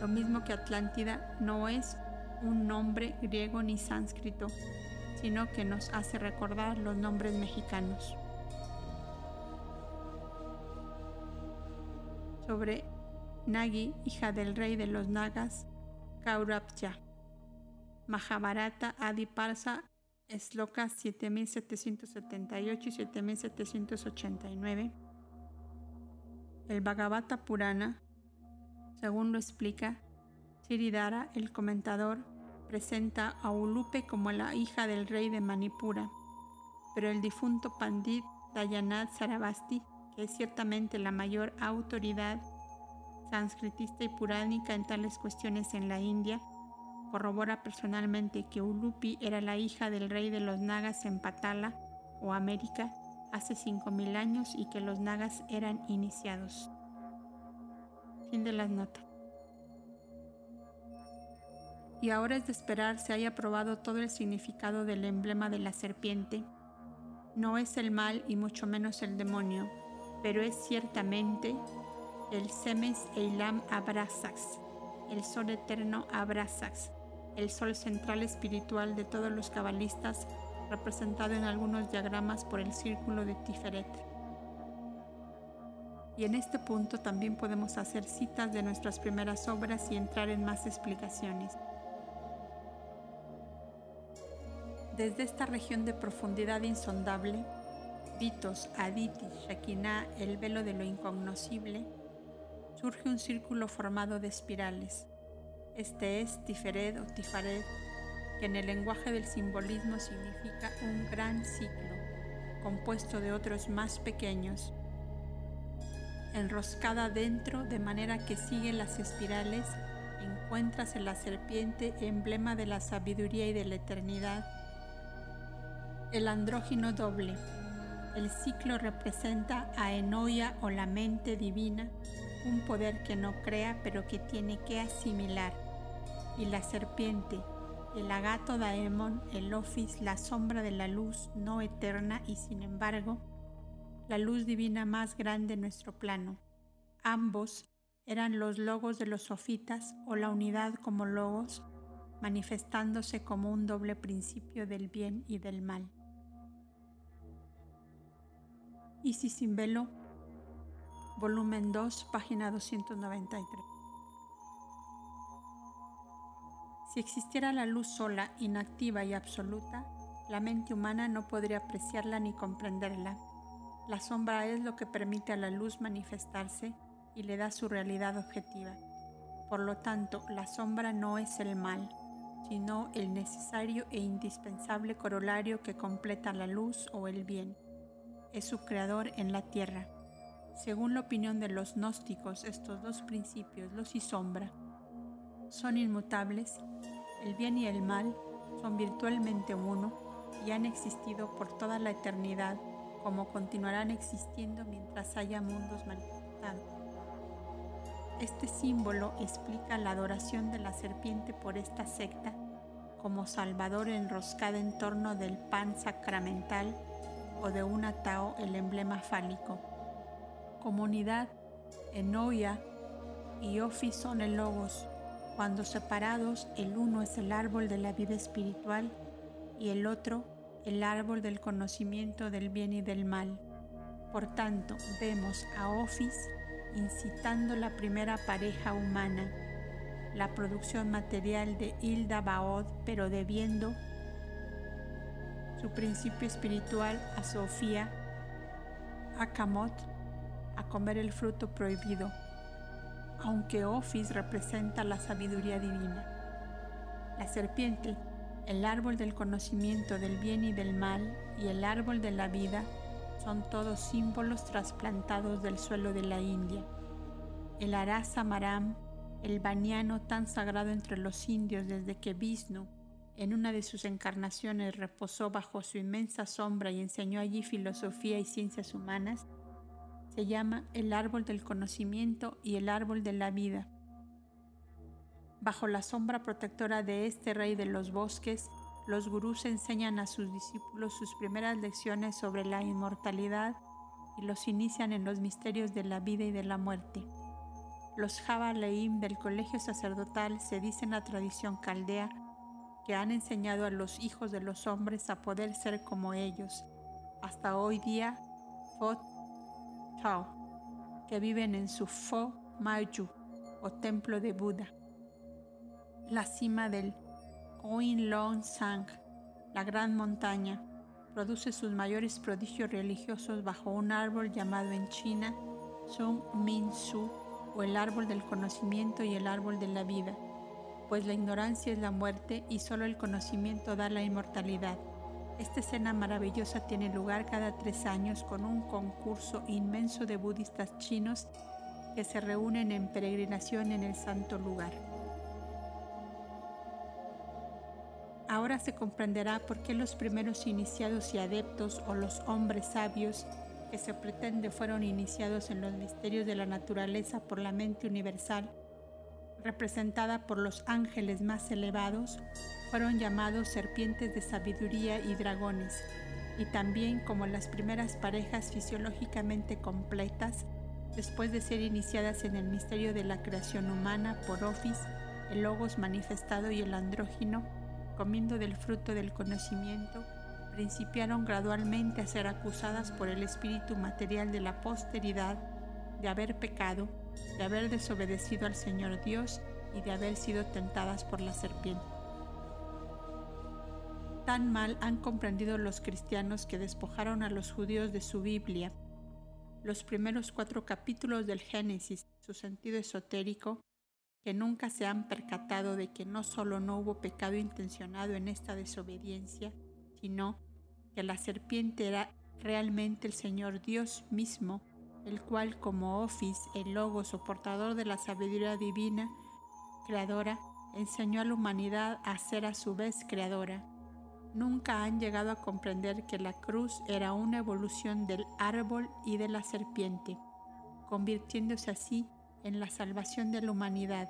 [SPEAKER 1] lo mismo que Atlántida no es un nombre griego ni sánscrito, sino que nos hace recordar los nombres mexicanos. Sobre Nagi, hija del rey de los Nagas, Kaurapcha. Mahabharata Adi Parsa, Sloka 7778 y 7789. El Bhagavata Purana, según lo explica Siridhara, el comentador, presenta a Ulupe como la hija del rey de Manipura, pero el difunto Pandit Dayanath Sarabasti que es ciertamente la mayor autoridad sánscritista y puránica en tales cuestiones en la India, corrobora personalmente que Ulupi era la hija del rey de los Nagas en Patala o América, hace 5.000 años y que los nagas eran iniciados. Fin de las notas. Y ahora es de esperar se haya probado todo el significado del emblema de la serpiente. No es el mal y mucho menos el demonio, pero es ciertamente el Semes Eilam Abrasax, el sol eterno Abrasax, el sol central espiritual de todos los cabalistas, representado en algunos diagramas por el círculo de Tiferet. Y en este punto también podemos hacer citas de nuestras primeras obras y entrar en más explicaciones. Desde esta región de profundidad insondable, Aditi, Shekinah, el velo de lo incognoscible, surge un círculo formado de espirales. Este es Tiferet o Tifaret, que en el lenguaje del simbolismo significa un gran ciclo, compuesto de otros más pequeños, enroscada dentro de manera que sigue las espirales, encuentras en la serpiente emblema de la sabiduría y de la eternidad. El andrógino doble. El ciclo representa a Enoia o la mente divina, un poder que no crea pero que tiene que asimilar. Y la serpiente, el agato daemon, el ofis, la sombra de la luz no eterna y sin embargo, la luz divina más grande en nuestro plano. Ambos eran los logos de los sofitas o la unidad como logos, manifestándose como un doble principio del bien y del mal. Isis sin velo volumen 2, página 293. Si existiera la luz sola, inactiva y absoluta, la mente humana no podría apreciarla ni comprenderla. La sombra es lo que permite a la luz manifestarse y le da su realidad objetiva. Por lo tanto, la sombra no es el mal, sino el necesario e indispensable corolario que completa la luz o el bien. Es su creador en la tierra. Según la opinión de los gnósticos, estos dos principios, luz y sombra, son inmutables, el bien y el mal son virtualmente uno y han existido por toda la eternidad como continuarán existiendo mientras haya mundos manifestados. Este símbolo explica la adoración de la serpiente por esta secta como salvador enroscada en torno del pan sacramental o de un atao el emblema fálico comunidad, Enoia y Ofi son el logos. Cuando separados, el uno es el árbol de la vida espiritual y el otro el árbol del conocimiento del bien y del mal. Por tanto, vemos a Ofis incitando la primera pareja humana, la producción material de Hilda Baod, pero debiendo su principio espiritual a Sofía, a Kamot, a comer el fruto prohibido, aunque Ofis representa la sabiduría divina. La serpiente, el árbol del conocimiento del bien y del mal y el árbol de la vida son todos símbolos trasplantados del suelo de la India. El Arasa Maram, el baniano tan sagrado entre los indios desde que Vishnu, en una de sus encarnaciones, reposó bajo su inmensa sombra y enseñó allí filosofía y ciencias humanas, se llama el árbol del conocimiento y el árbol de la vida. Bajo la sombra protectora de este rey de los bosques, los gurús enseñan a sus discípulos sus primeras lecciones sobre la inmortalidad y los inician en los misterios de la vida y de la muerte. Los Java Leim del colegio sacerdotal se dice en la tradición caldea que han enseñado a los hijos de los hombres a poder ser como ellos. Hasta hoy día, Fot que viven en su Fo Mayu o templo de Buda. La cima del Oin Long Sang, la gran montaña, produce sus mayores prodigios religiosos bajo un árbol llamado en China Sung Min Su o el árbol del conocimiento y el árbol de la vida, pues la ignorancia es la muerte y solo el conocimiento da la inmortalidad. Esta escena maravillosa tiene lugar cada tres años con un concurso inmenso de budistas chinos que se reúnen en peregrinación en el santo lugar. Ahora se comprenderá por qué los primeros iniciados y adeptos o los hombres sabios que se pretende fueron iniciados en los misterios de la naturaleza por la mente universal, representada por los ángeles más elevados, fueron llamados serpientes de sabiduría y dragones, y también como las primeras parejas fisiológicamente completas, después de ser iniciadas en el misterio de la creación humana por Ofis, el Logos manifestado y el andrógino, comiendo del fruto del conocimiento, principiaron gradualmente a ser acusadas por el espíritu material de la posteridad de haber pecado, de haber desobedecido al Señor Dios y de haber sido tentadas por la serpiente. Tan mal han comprendido los cristianos que despojaron a los judíos de su Biblia. Los primeros cuatro capítulos del Génesis, su sentido esotérico, que nunca se han percatado de que no solo no hubo pecado intencionado en esta desobediencia, sino que la serpiente era realmente el Señor Dios mismo, el cual como Ofis, el logo soportador de la sabiduría divina, creadora, enseñó a la humanidad a ser a su vez creadora. Nunca han llegado a comprender que la cruz era una evolución del árbol y de la serpiente, convirtiéndose así en la salvación de la humanidad.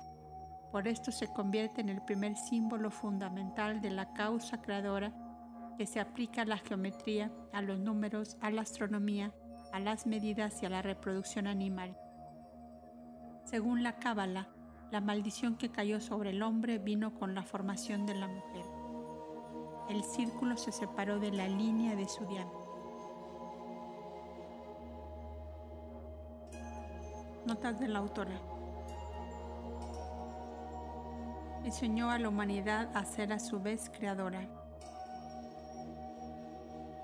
[SPEAKER 1] Por esto se convierte en el primer símbolo fundamental de la causa creadora que se aplica a la geometría, a los números, a la astronomía, a las medidas y a la reproducción animal. Según la Cábala, la maldición que cayó sobre el hombre vino con la formación de la mujer. El círculo se separó de la línea de su diámetro. Notas de la autora. Enseñó a la humanidad a ser a su vez creadora.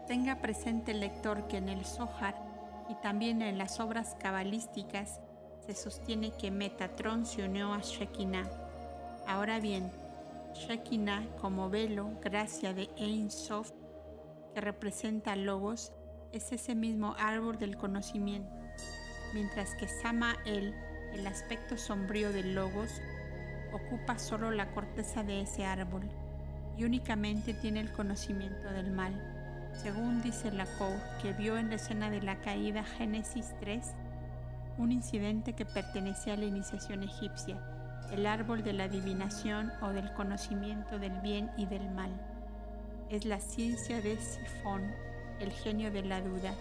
[SPEAKER 1] Tenga presente el lector que en el Zohar y también en las obras cabalísticas se sostiene que Metatron se unió a Shekinah. Ahora bien, Shekinah como velo, gracia de Ein Sof, que representa Logos, es ese mismo árbol del conocimiento mientras que Samael, el aspecto sombrío del Logos, ocupa solo la corteza de ese árbol y únicamente tiene el conocimiento del mal. Según dice Lacou, que vio en la escena de la caída Génesis 3, un incidente que pertenecía a la iniciación egipcia, el árbol de la adivinación o del conocimiento del bien y del mal. Es la ciencia de Sifón, el genio de la duda.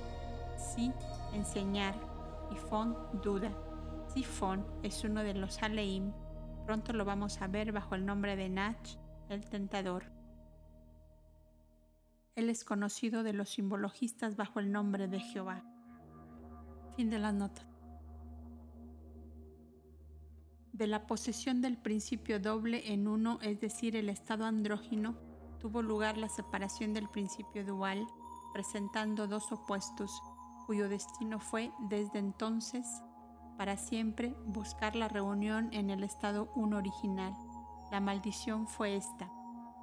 [SPEAKER 1] Sí, enseñar, y Fon duda. Si Fon es uno de los Aleim, pronto lo vamos a ver bajo el nombre de Nach, el tentador. Él es conocido de los simbologistas bajo el nombre de Jehová. Fin de la nota. De la posesión del principio doble en uno, es decir, el estado andrógino, tuvo lugar la separación del principio dual, presentando dos opuestos, cuyo destino fue desde entonces para siempre buscar la reunión en el estado uno original. La maldición fue esta,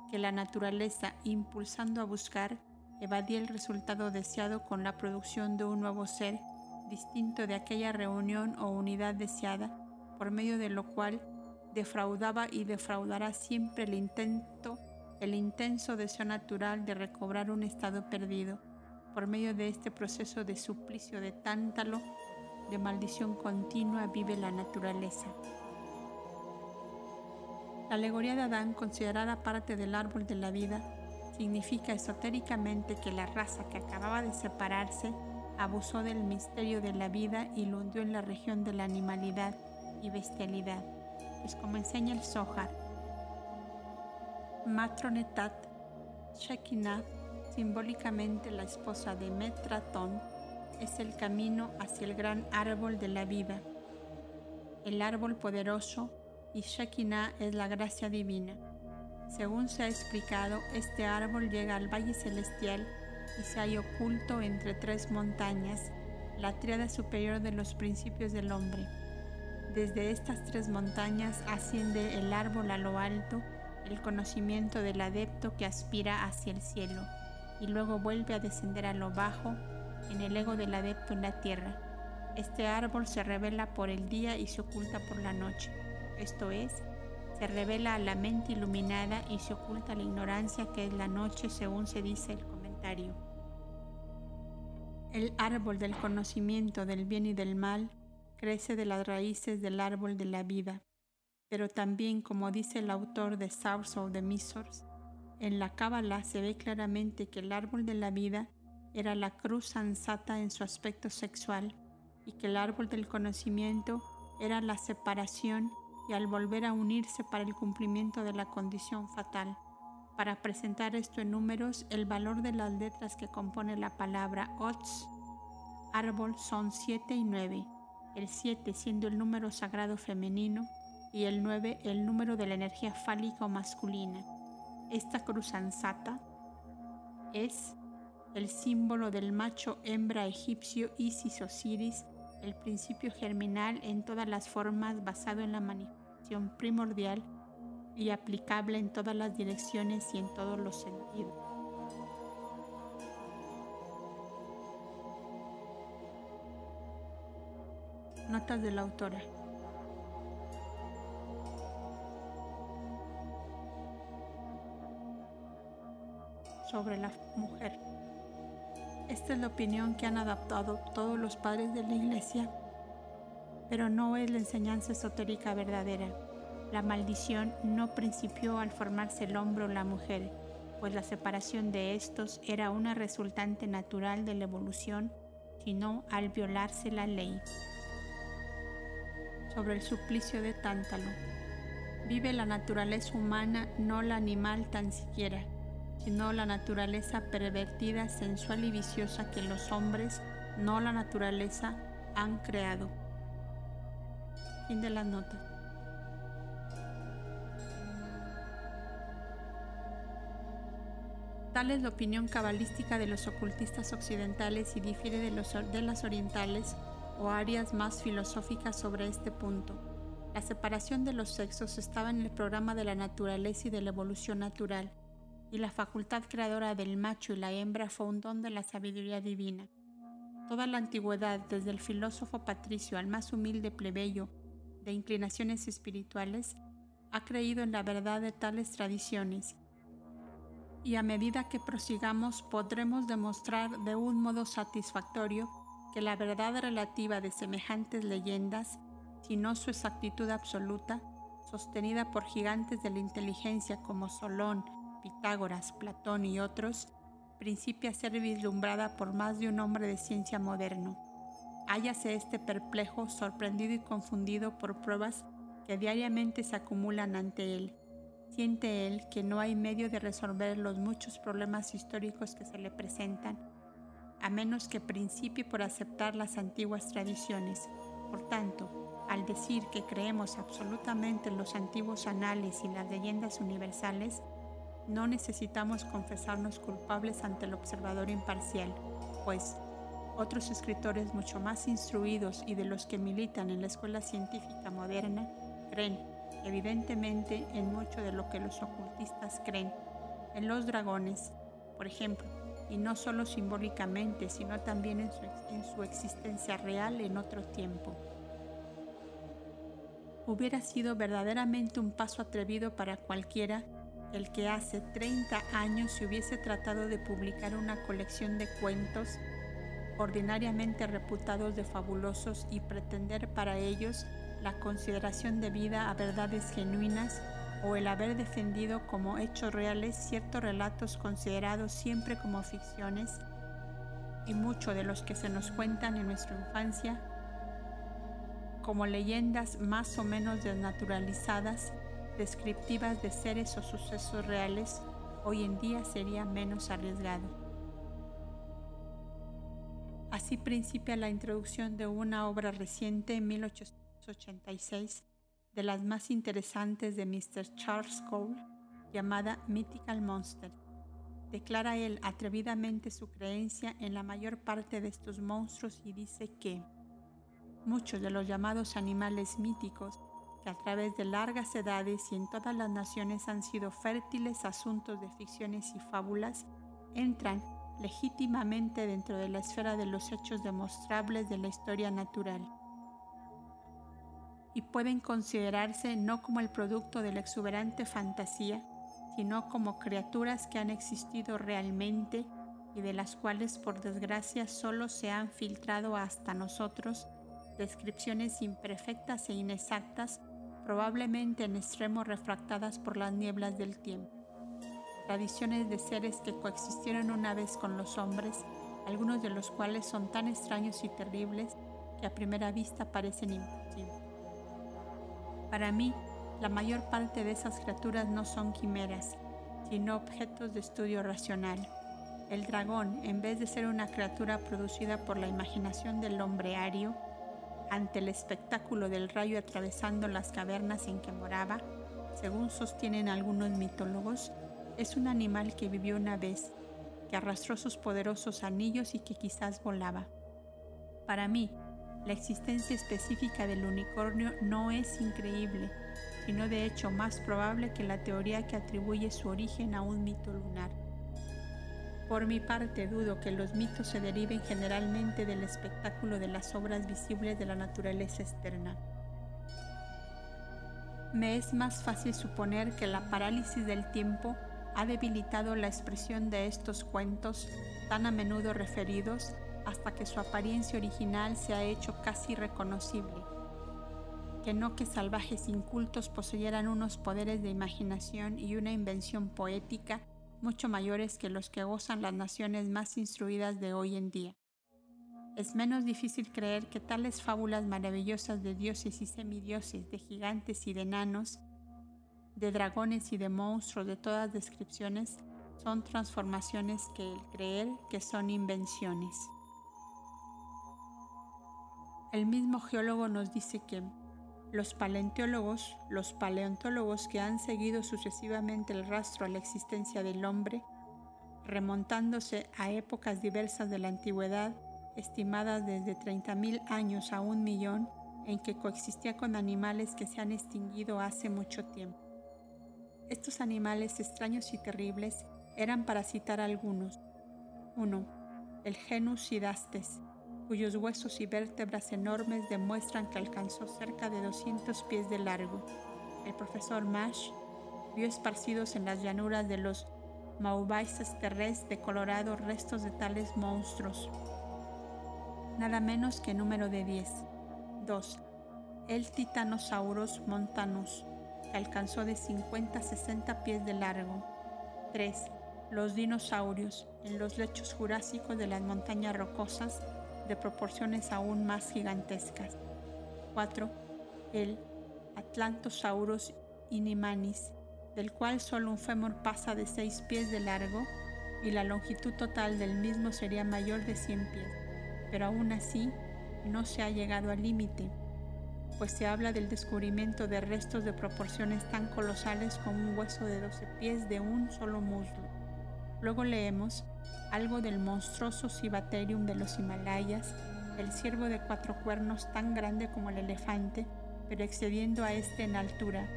[SPEAKER 1] que la naturaleza, impulsando a buscar, evadía el resultado deseado con la producción de un nuevo ser distinto de aquella reunión o unidad deseada, por medio de lo cual defraudaba y defraudará siempre el intento, el intenso deseo natural de recobrar un estado perdido por medio de este proceso de suplicio de tántalo, de maldición continua, vive la naturaleza. La alegoría de Adán, considerada parte del árbol de la vida, significa esotéricamente que la raza que acababa de separarse abusó del misterio de la vida y lo hundió en la región de la animalidad y bestialidad, pues como enseña el Zohar, Matronetat, Shekinah, Simbólicamente la esposa de Metratón es el camino hacia el gran árbol de la vida, el árbol poderoso y Shekinah es la gracia divina. Según se ha explicado, este árbol llega al valle celestial y se halla oculto entre tres montañas, la triada superior de los principios del hombre. Desde estas tres montañas asciende el árbol a lo alto, el conocimiento del adepto que aspira hacia el cielo y luego vuelve a descender a lo bajo en el ego del adepto en la tierra. Este árbol se revela por el día y se oculta por la noche, esto es, Se revela a la mente iluminada y se oculta la ignorancia que es la noche, según se dice el comentario. El árbol del conocimiento del bien y del mal crece de las raíces del árbol de la vida, pero también, como dice el autor de Source of the Misors, en la Cábala se ve claramente que el árbol de la vida era la cruz ansata en su aspecto sexual y que el árbol del conocimiento era la separación y al volver a unirse para el cumplimiento de la condición fatal. Para presentar esto en números, el valor de las letras que compone la palabra Ots, árbol, son 7 y 9, el 7 siendo el número sagrado femenino y el 9 el número de la energía fálica o masculina. Esta cruz ansata es el símbolo del macho hembra egipcio Isis Osiris el principio germinal en todas las formas basado en la manifestación primordial y aplicable en todas las direcciones y en todos los sentidos. Notas de la autora. Sobre la mujer. Esta es la opinión que han adaptado todos los padres de la Iglesia, pero no es la enseñanza esotérica verdadera. La maldición no principió al formarse el hombre o la mujer, pues la separación de estos era una resultante natural de la evolución, sino al violarse la ley. Sobre el suplicio de Tántalo. Vive la naturaleza humana, no la animal tan siquiera sino la naturaleza pervertida, sensual y viciosa que los hombres, no la naturaleza, han creado. Fin de las notas. Tal es la opinión cabalística de los ocultistas occidentales y difiere de, los, de las orientales o áreas más filosóficas sobre este punto. La separación de los sexos estaba en el programa de la naturaleza y de la evolución natural y la facultad creadora del macho y la hembra fue un don de la sabiduría divina. Toda la antigüedad, desde el filósofo patricio al más humilde plebeyo de inclinaciones espirituales, ha creído en la verdad de tales tradiciones y a medida que prosigamos podremos demostrar de un modo satisfactorio que la verdad relativa de semejantes leyendas, si no su exactitud absoluta, sostenida por gigantes de la inteligencia como Solón, Pitágoras, Platón y otros, principia a ser vislumbrada por más de un hombre de ciencia moderno. Hállase este perplejo, sorprendido y confundido por pruebas que diariamente se acumulan ante él. Siente él que no hay medio de resolver los muchos problemas históricos que se le presentan, a menos que principie por aceptar las antiguas tradiciones. Por tanto, al decir que creemos absolutamente en los antiguos anales y las leyendas universales, no necesitamos confesarnos culpables ante el observador imparcial, pues otros escritores mucho más instruidos y de los que militan en la escuela científica moderna creen evidentemente en mucho de lo que los ocultistas creen, en los dragones, por ejemplo, y no solo simbólicamente, sino también en su, en su existencia real en otro tiempo. Hubiera sido verdaderamente un paso atrevido para cualquiera el que hace 30 años se hubiese tratado de publicar una colección de cuentos ordinariamente reputados de fabulosos y pretender para ellos la consideración debida a verdades genuinas o el haber defendido como hechos reales ciertos relatos considerados siempre como ficciones y muchos de los que se nos cuentan en nuestra infancia como leyendas más o menos desnaturalizadas descriptivas de seres o sucesos reales, hoy en día sería menos arriesgado. Así principia la introducción de una obra reciente en 1886 de las más interesantes de Mr. Charles Cole, llamada Mythical Monster. Declara él atrevidamente su creencia en la mayor parte de estos monstruos y dice que muchos de los llamados animales míticos a través de largas edades y en todas las naciones han sido fértiles asuntos de ficciones y fábulas, entran legítimamente dentro de la esfera de los hechos demostrables de la historia natural. y pueden considerarse no como el producto de la exuberante fantasía, sino como criaturas que han existido realmente y de las cuales por desgracia solo se han filtrado hasta nosotros descripciones imperfectas e inexactas, probablemente en extremo refractadas por las nieblas del tiempo. Tradiciones de seres que coexistieron una vez con los hombres, algunos de los cuales son tan extraños y terribles que a primera vista parecen imposibles. Para mí, la mayor parte de esas criaturas no son quimeras, sino objetos de estudio racional. El dragón, en vez de ser una criatura producida por la imaginación del hombre ario, ante el espectáculo del rayo atravesando las cavernas en que moraba, según sostienen algunos mitólogos, es un animal que vivió una vez, que arrastró sus poderosos anillos y que quizás volaba. Para mí, la existencia específica del unicornio no es increíble, sino de hecho más probable que la teoría que atribuye su origen a un mito lunar. Por mi parte dudo que los mitos se deriven generalmente del espectáculo de las obras visibles de la naturaleza externa. Me es más fácil suponer que la parálisis del tiempo ha debilitado la expresión de estos cuentos tan a menudo referidos hasta que su apariencia original se ha hecho casi reconocible que no que salvajes incultos poseyeran unos poderes de imaginación y una invención poética mucho mayores que los que gozan las naciones más instruidas de hoy en día. Es menos difícil creer que tales fábulas maravillosas de dioses y semidioses, de gigantes y de enanos, de dragones y de monstruos de todas descripciones, son transformaciones que el creer que son invenciones. El mismo geólogo nos dice que los paleontólogos, los paleontólogos que han seguido sucesivamente el rastro a la existencia del hombre, remontándose a épocas diversas de la antigüedad, estimadas desde 30.000 años a un millón, en que coexistía con animales que se han extinguido hace mucho tiempo. Estos animales extraños y terribles eran para citar algunos. 1. El genus sidastes, cuyos huesos y vértebras enormes demuestran que alcanzó cerca de 200 pies de largo. El profesor Mash vio esparcidos en las llanuras de los Maubaises terrestres de Colorado restos de tales monstruos, nada menos que número de 10. 2. El Titanosaurus montanus, que alcanzó de 50 a 60 pies de largo. 3. Los dinosaurios, en los lechos jurásicos de las montañas rocosas, de proporciones aún más gigantescas. 4. El Atlantosaurus inimanis, del cual solo un fémur pasa de 6 pies de largo y la longitud total del mismo sería mayor de 100 pies, pero aún así no se ha llegado al límite, pues se habla del descubrimiento de restos de proporciones tan colosales como un hueso de 12 pies de un solo muslo. Luego leemos algo del monstruoso Cibaterium de los Himalayas, el ciervo de cuatro cuernos tan grande como el elefante, pero excediendo a este en altura,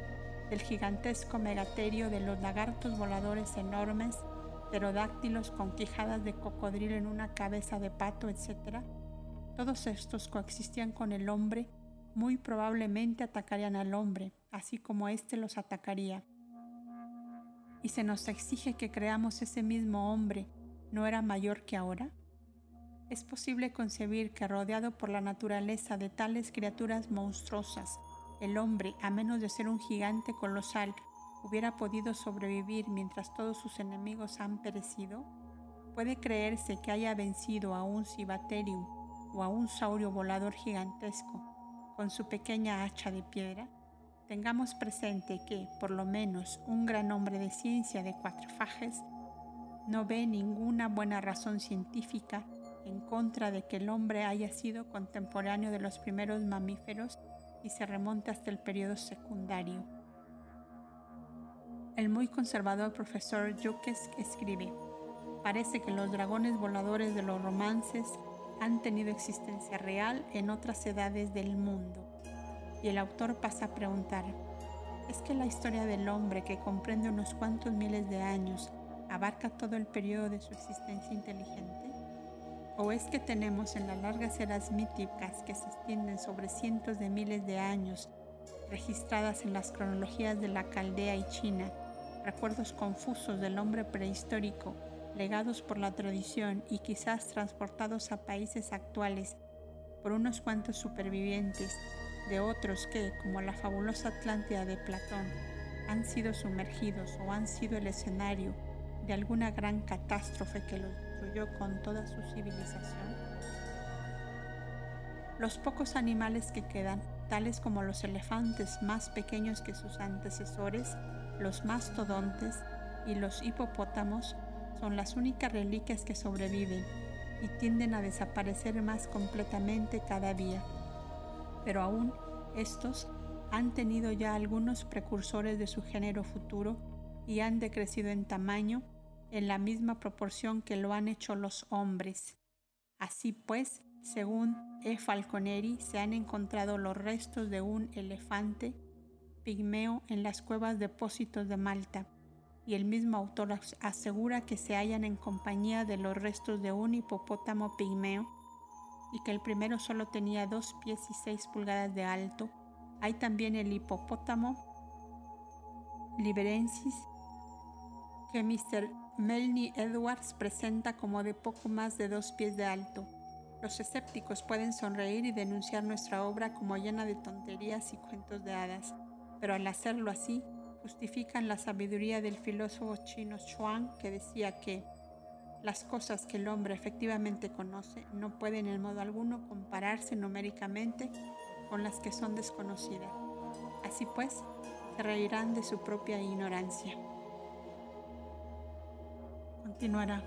[SPEAKER 1] del gigantesco megaterio de los lagartos voladores enormes, pterodáctilos con quijadas de cocodrilo en una cabeza de pato, etc. Todos estos coexistían con el hombre, muy probablemente atacarían al hombre, así como éste los atacaría. Y se nos exige que creamos ese mismo hombre, no era mayor que ahora? Es posible concebir que rodeado por la naturaleza de tales criaturas monstruosas, el hombre, a menos de ser un gigante colosal, hubiera podido sobrevivir mientras todos sus enemigos han perecido? ¿Puede creerse que haya vencido a un Cibaterium o a un saurio volador gigantesco con su pequeña hacha de piedra? Tengamos presente que, por lo menos, un gran hombre de ciencia de cuatro fajes no ve ninguna buena razón científica en contra de que el hombre haya sido contemporáneo de los primeros mamíferos y se remonte hasta el periodo secundario. El muy conservador profesor Jukes escribe, parece que los dragones voladores de los romances han tenido existencia real en otras edades del mundo. Y el autor pasa a preguntar, ¿es que la historia del hombre que comprende unos cuantos miles de años abarca todo el periodo de su existencia inteligente? ¿O es que tenemos en las largas eras míticas que se extienden sobre cientos de miles de años registradas en las cronologías de la Caldea y China, recuerdos confusos del hombre prehistórico, legados por la tradición y quizás transportados a países actuales por unos cuantos supervivientes de otros que, como la fabulosa Atlántida de Platón, han sido sumergidos o han sido el escenario de alguna gran catástrofe que los destruyó con toda su civilización? Los pocos animales que quedan, tales como los elefantes más pequeños que sus antecesores, los mastodontes y los hipopótamos, son las únicas reliquias que sobreviven y tienden a desaparecer más completamente cada día. Pero aún estos han tenido ya algunos precursores de su género futuro y han decrecido en tamaño en la misma proporción que lo han hecho los hombres. Así pues, según E. Falconeri, se han encontrado los restos de un elefante pigmeo en las cuevas depósitos de Malta, y el mismo autor asegura que se hallan en compañía de los restos de un hipopótamo pigmeo y que el primero solo tenía dos pies y seis pulgadas de alto. Hay también el hipopótamo liberensis que Mr. Melny Edwards presenta como de poco más de dos pies de alto. Los escépticos pueden sonreír y denunciar nuestra obra como llena de tonterías y cuentos de hadas, pero al hacerlo así, justifican la sabiduría del filósofo chino Chuang que decía que las cosas que el hombre efectivamente conoce no pueden en modo alguno compararse numéricamente con las que son desconocidas. Así pues, se reirán de su propia ignorancia. Continuará.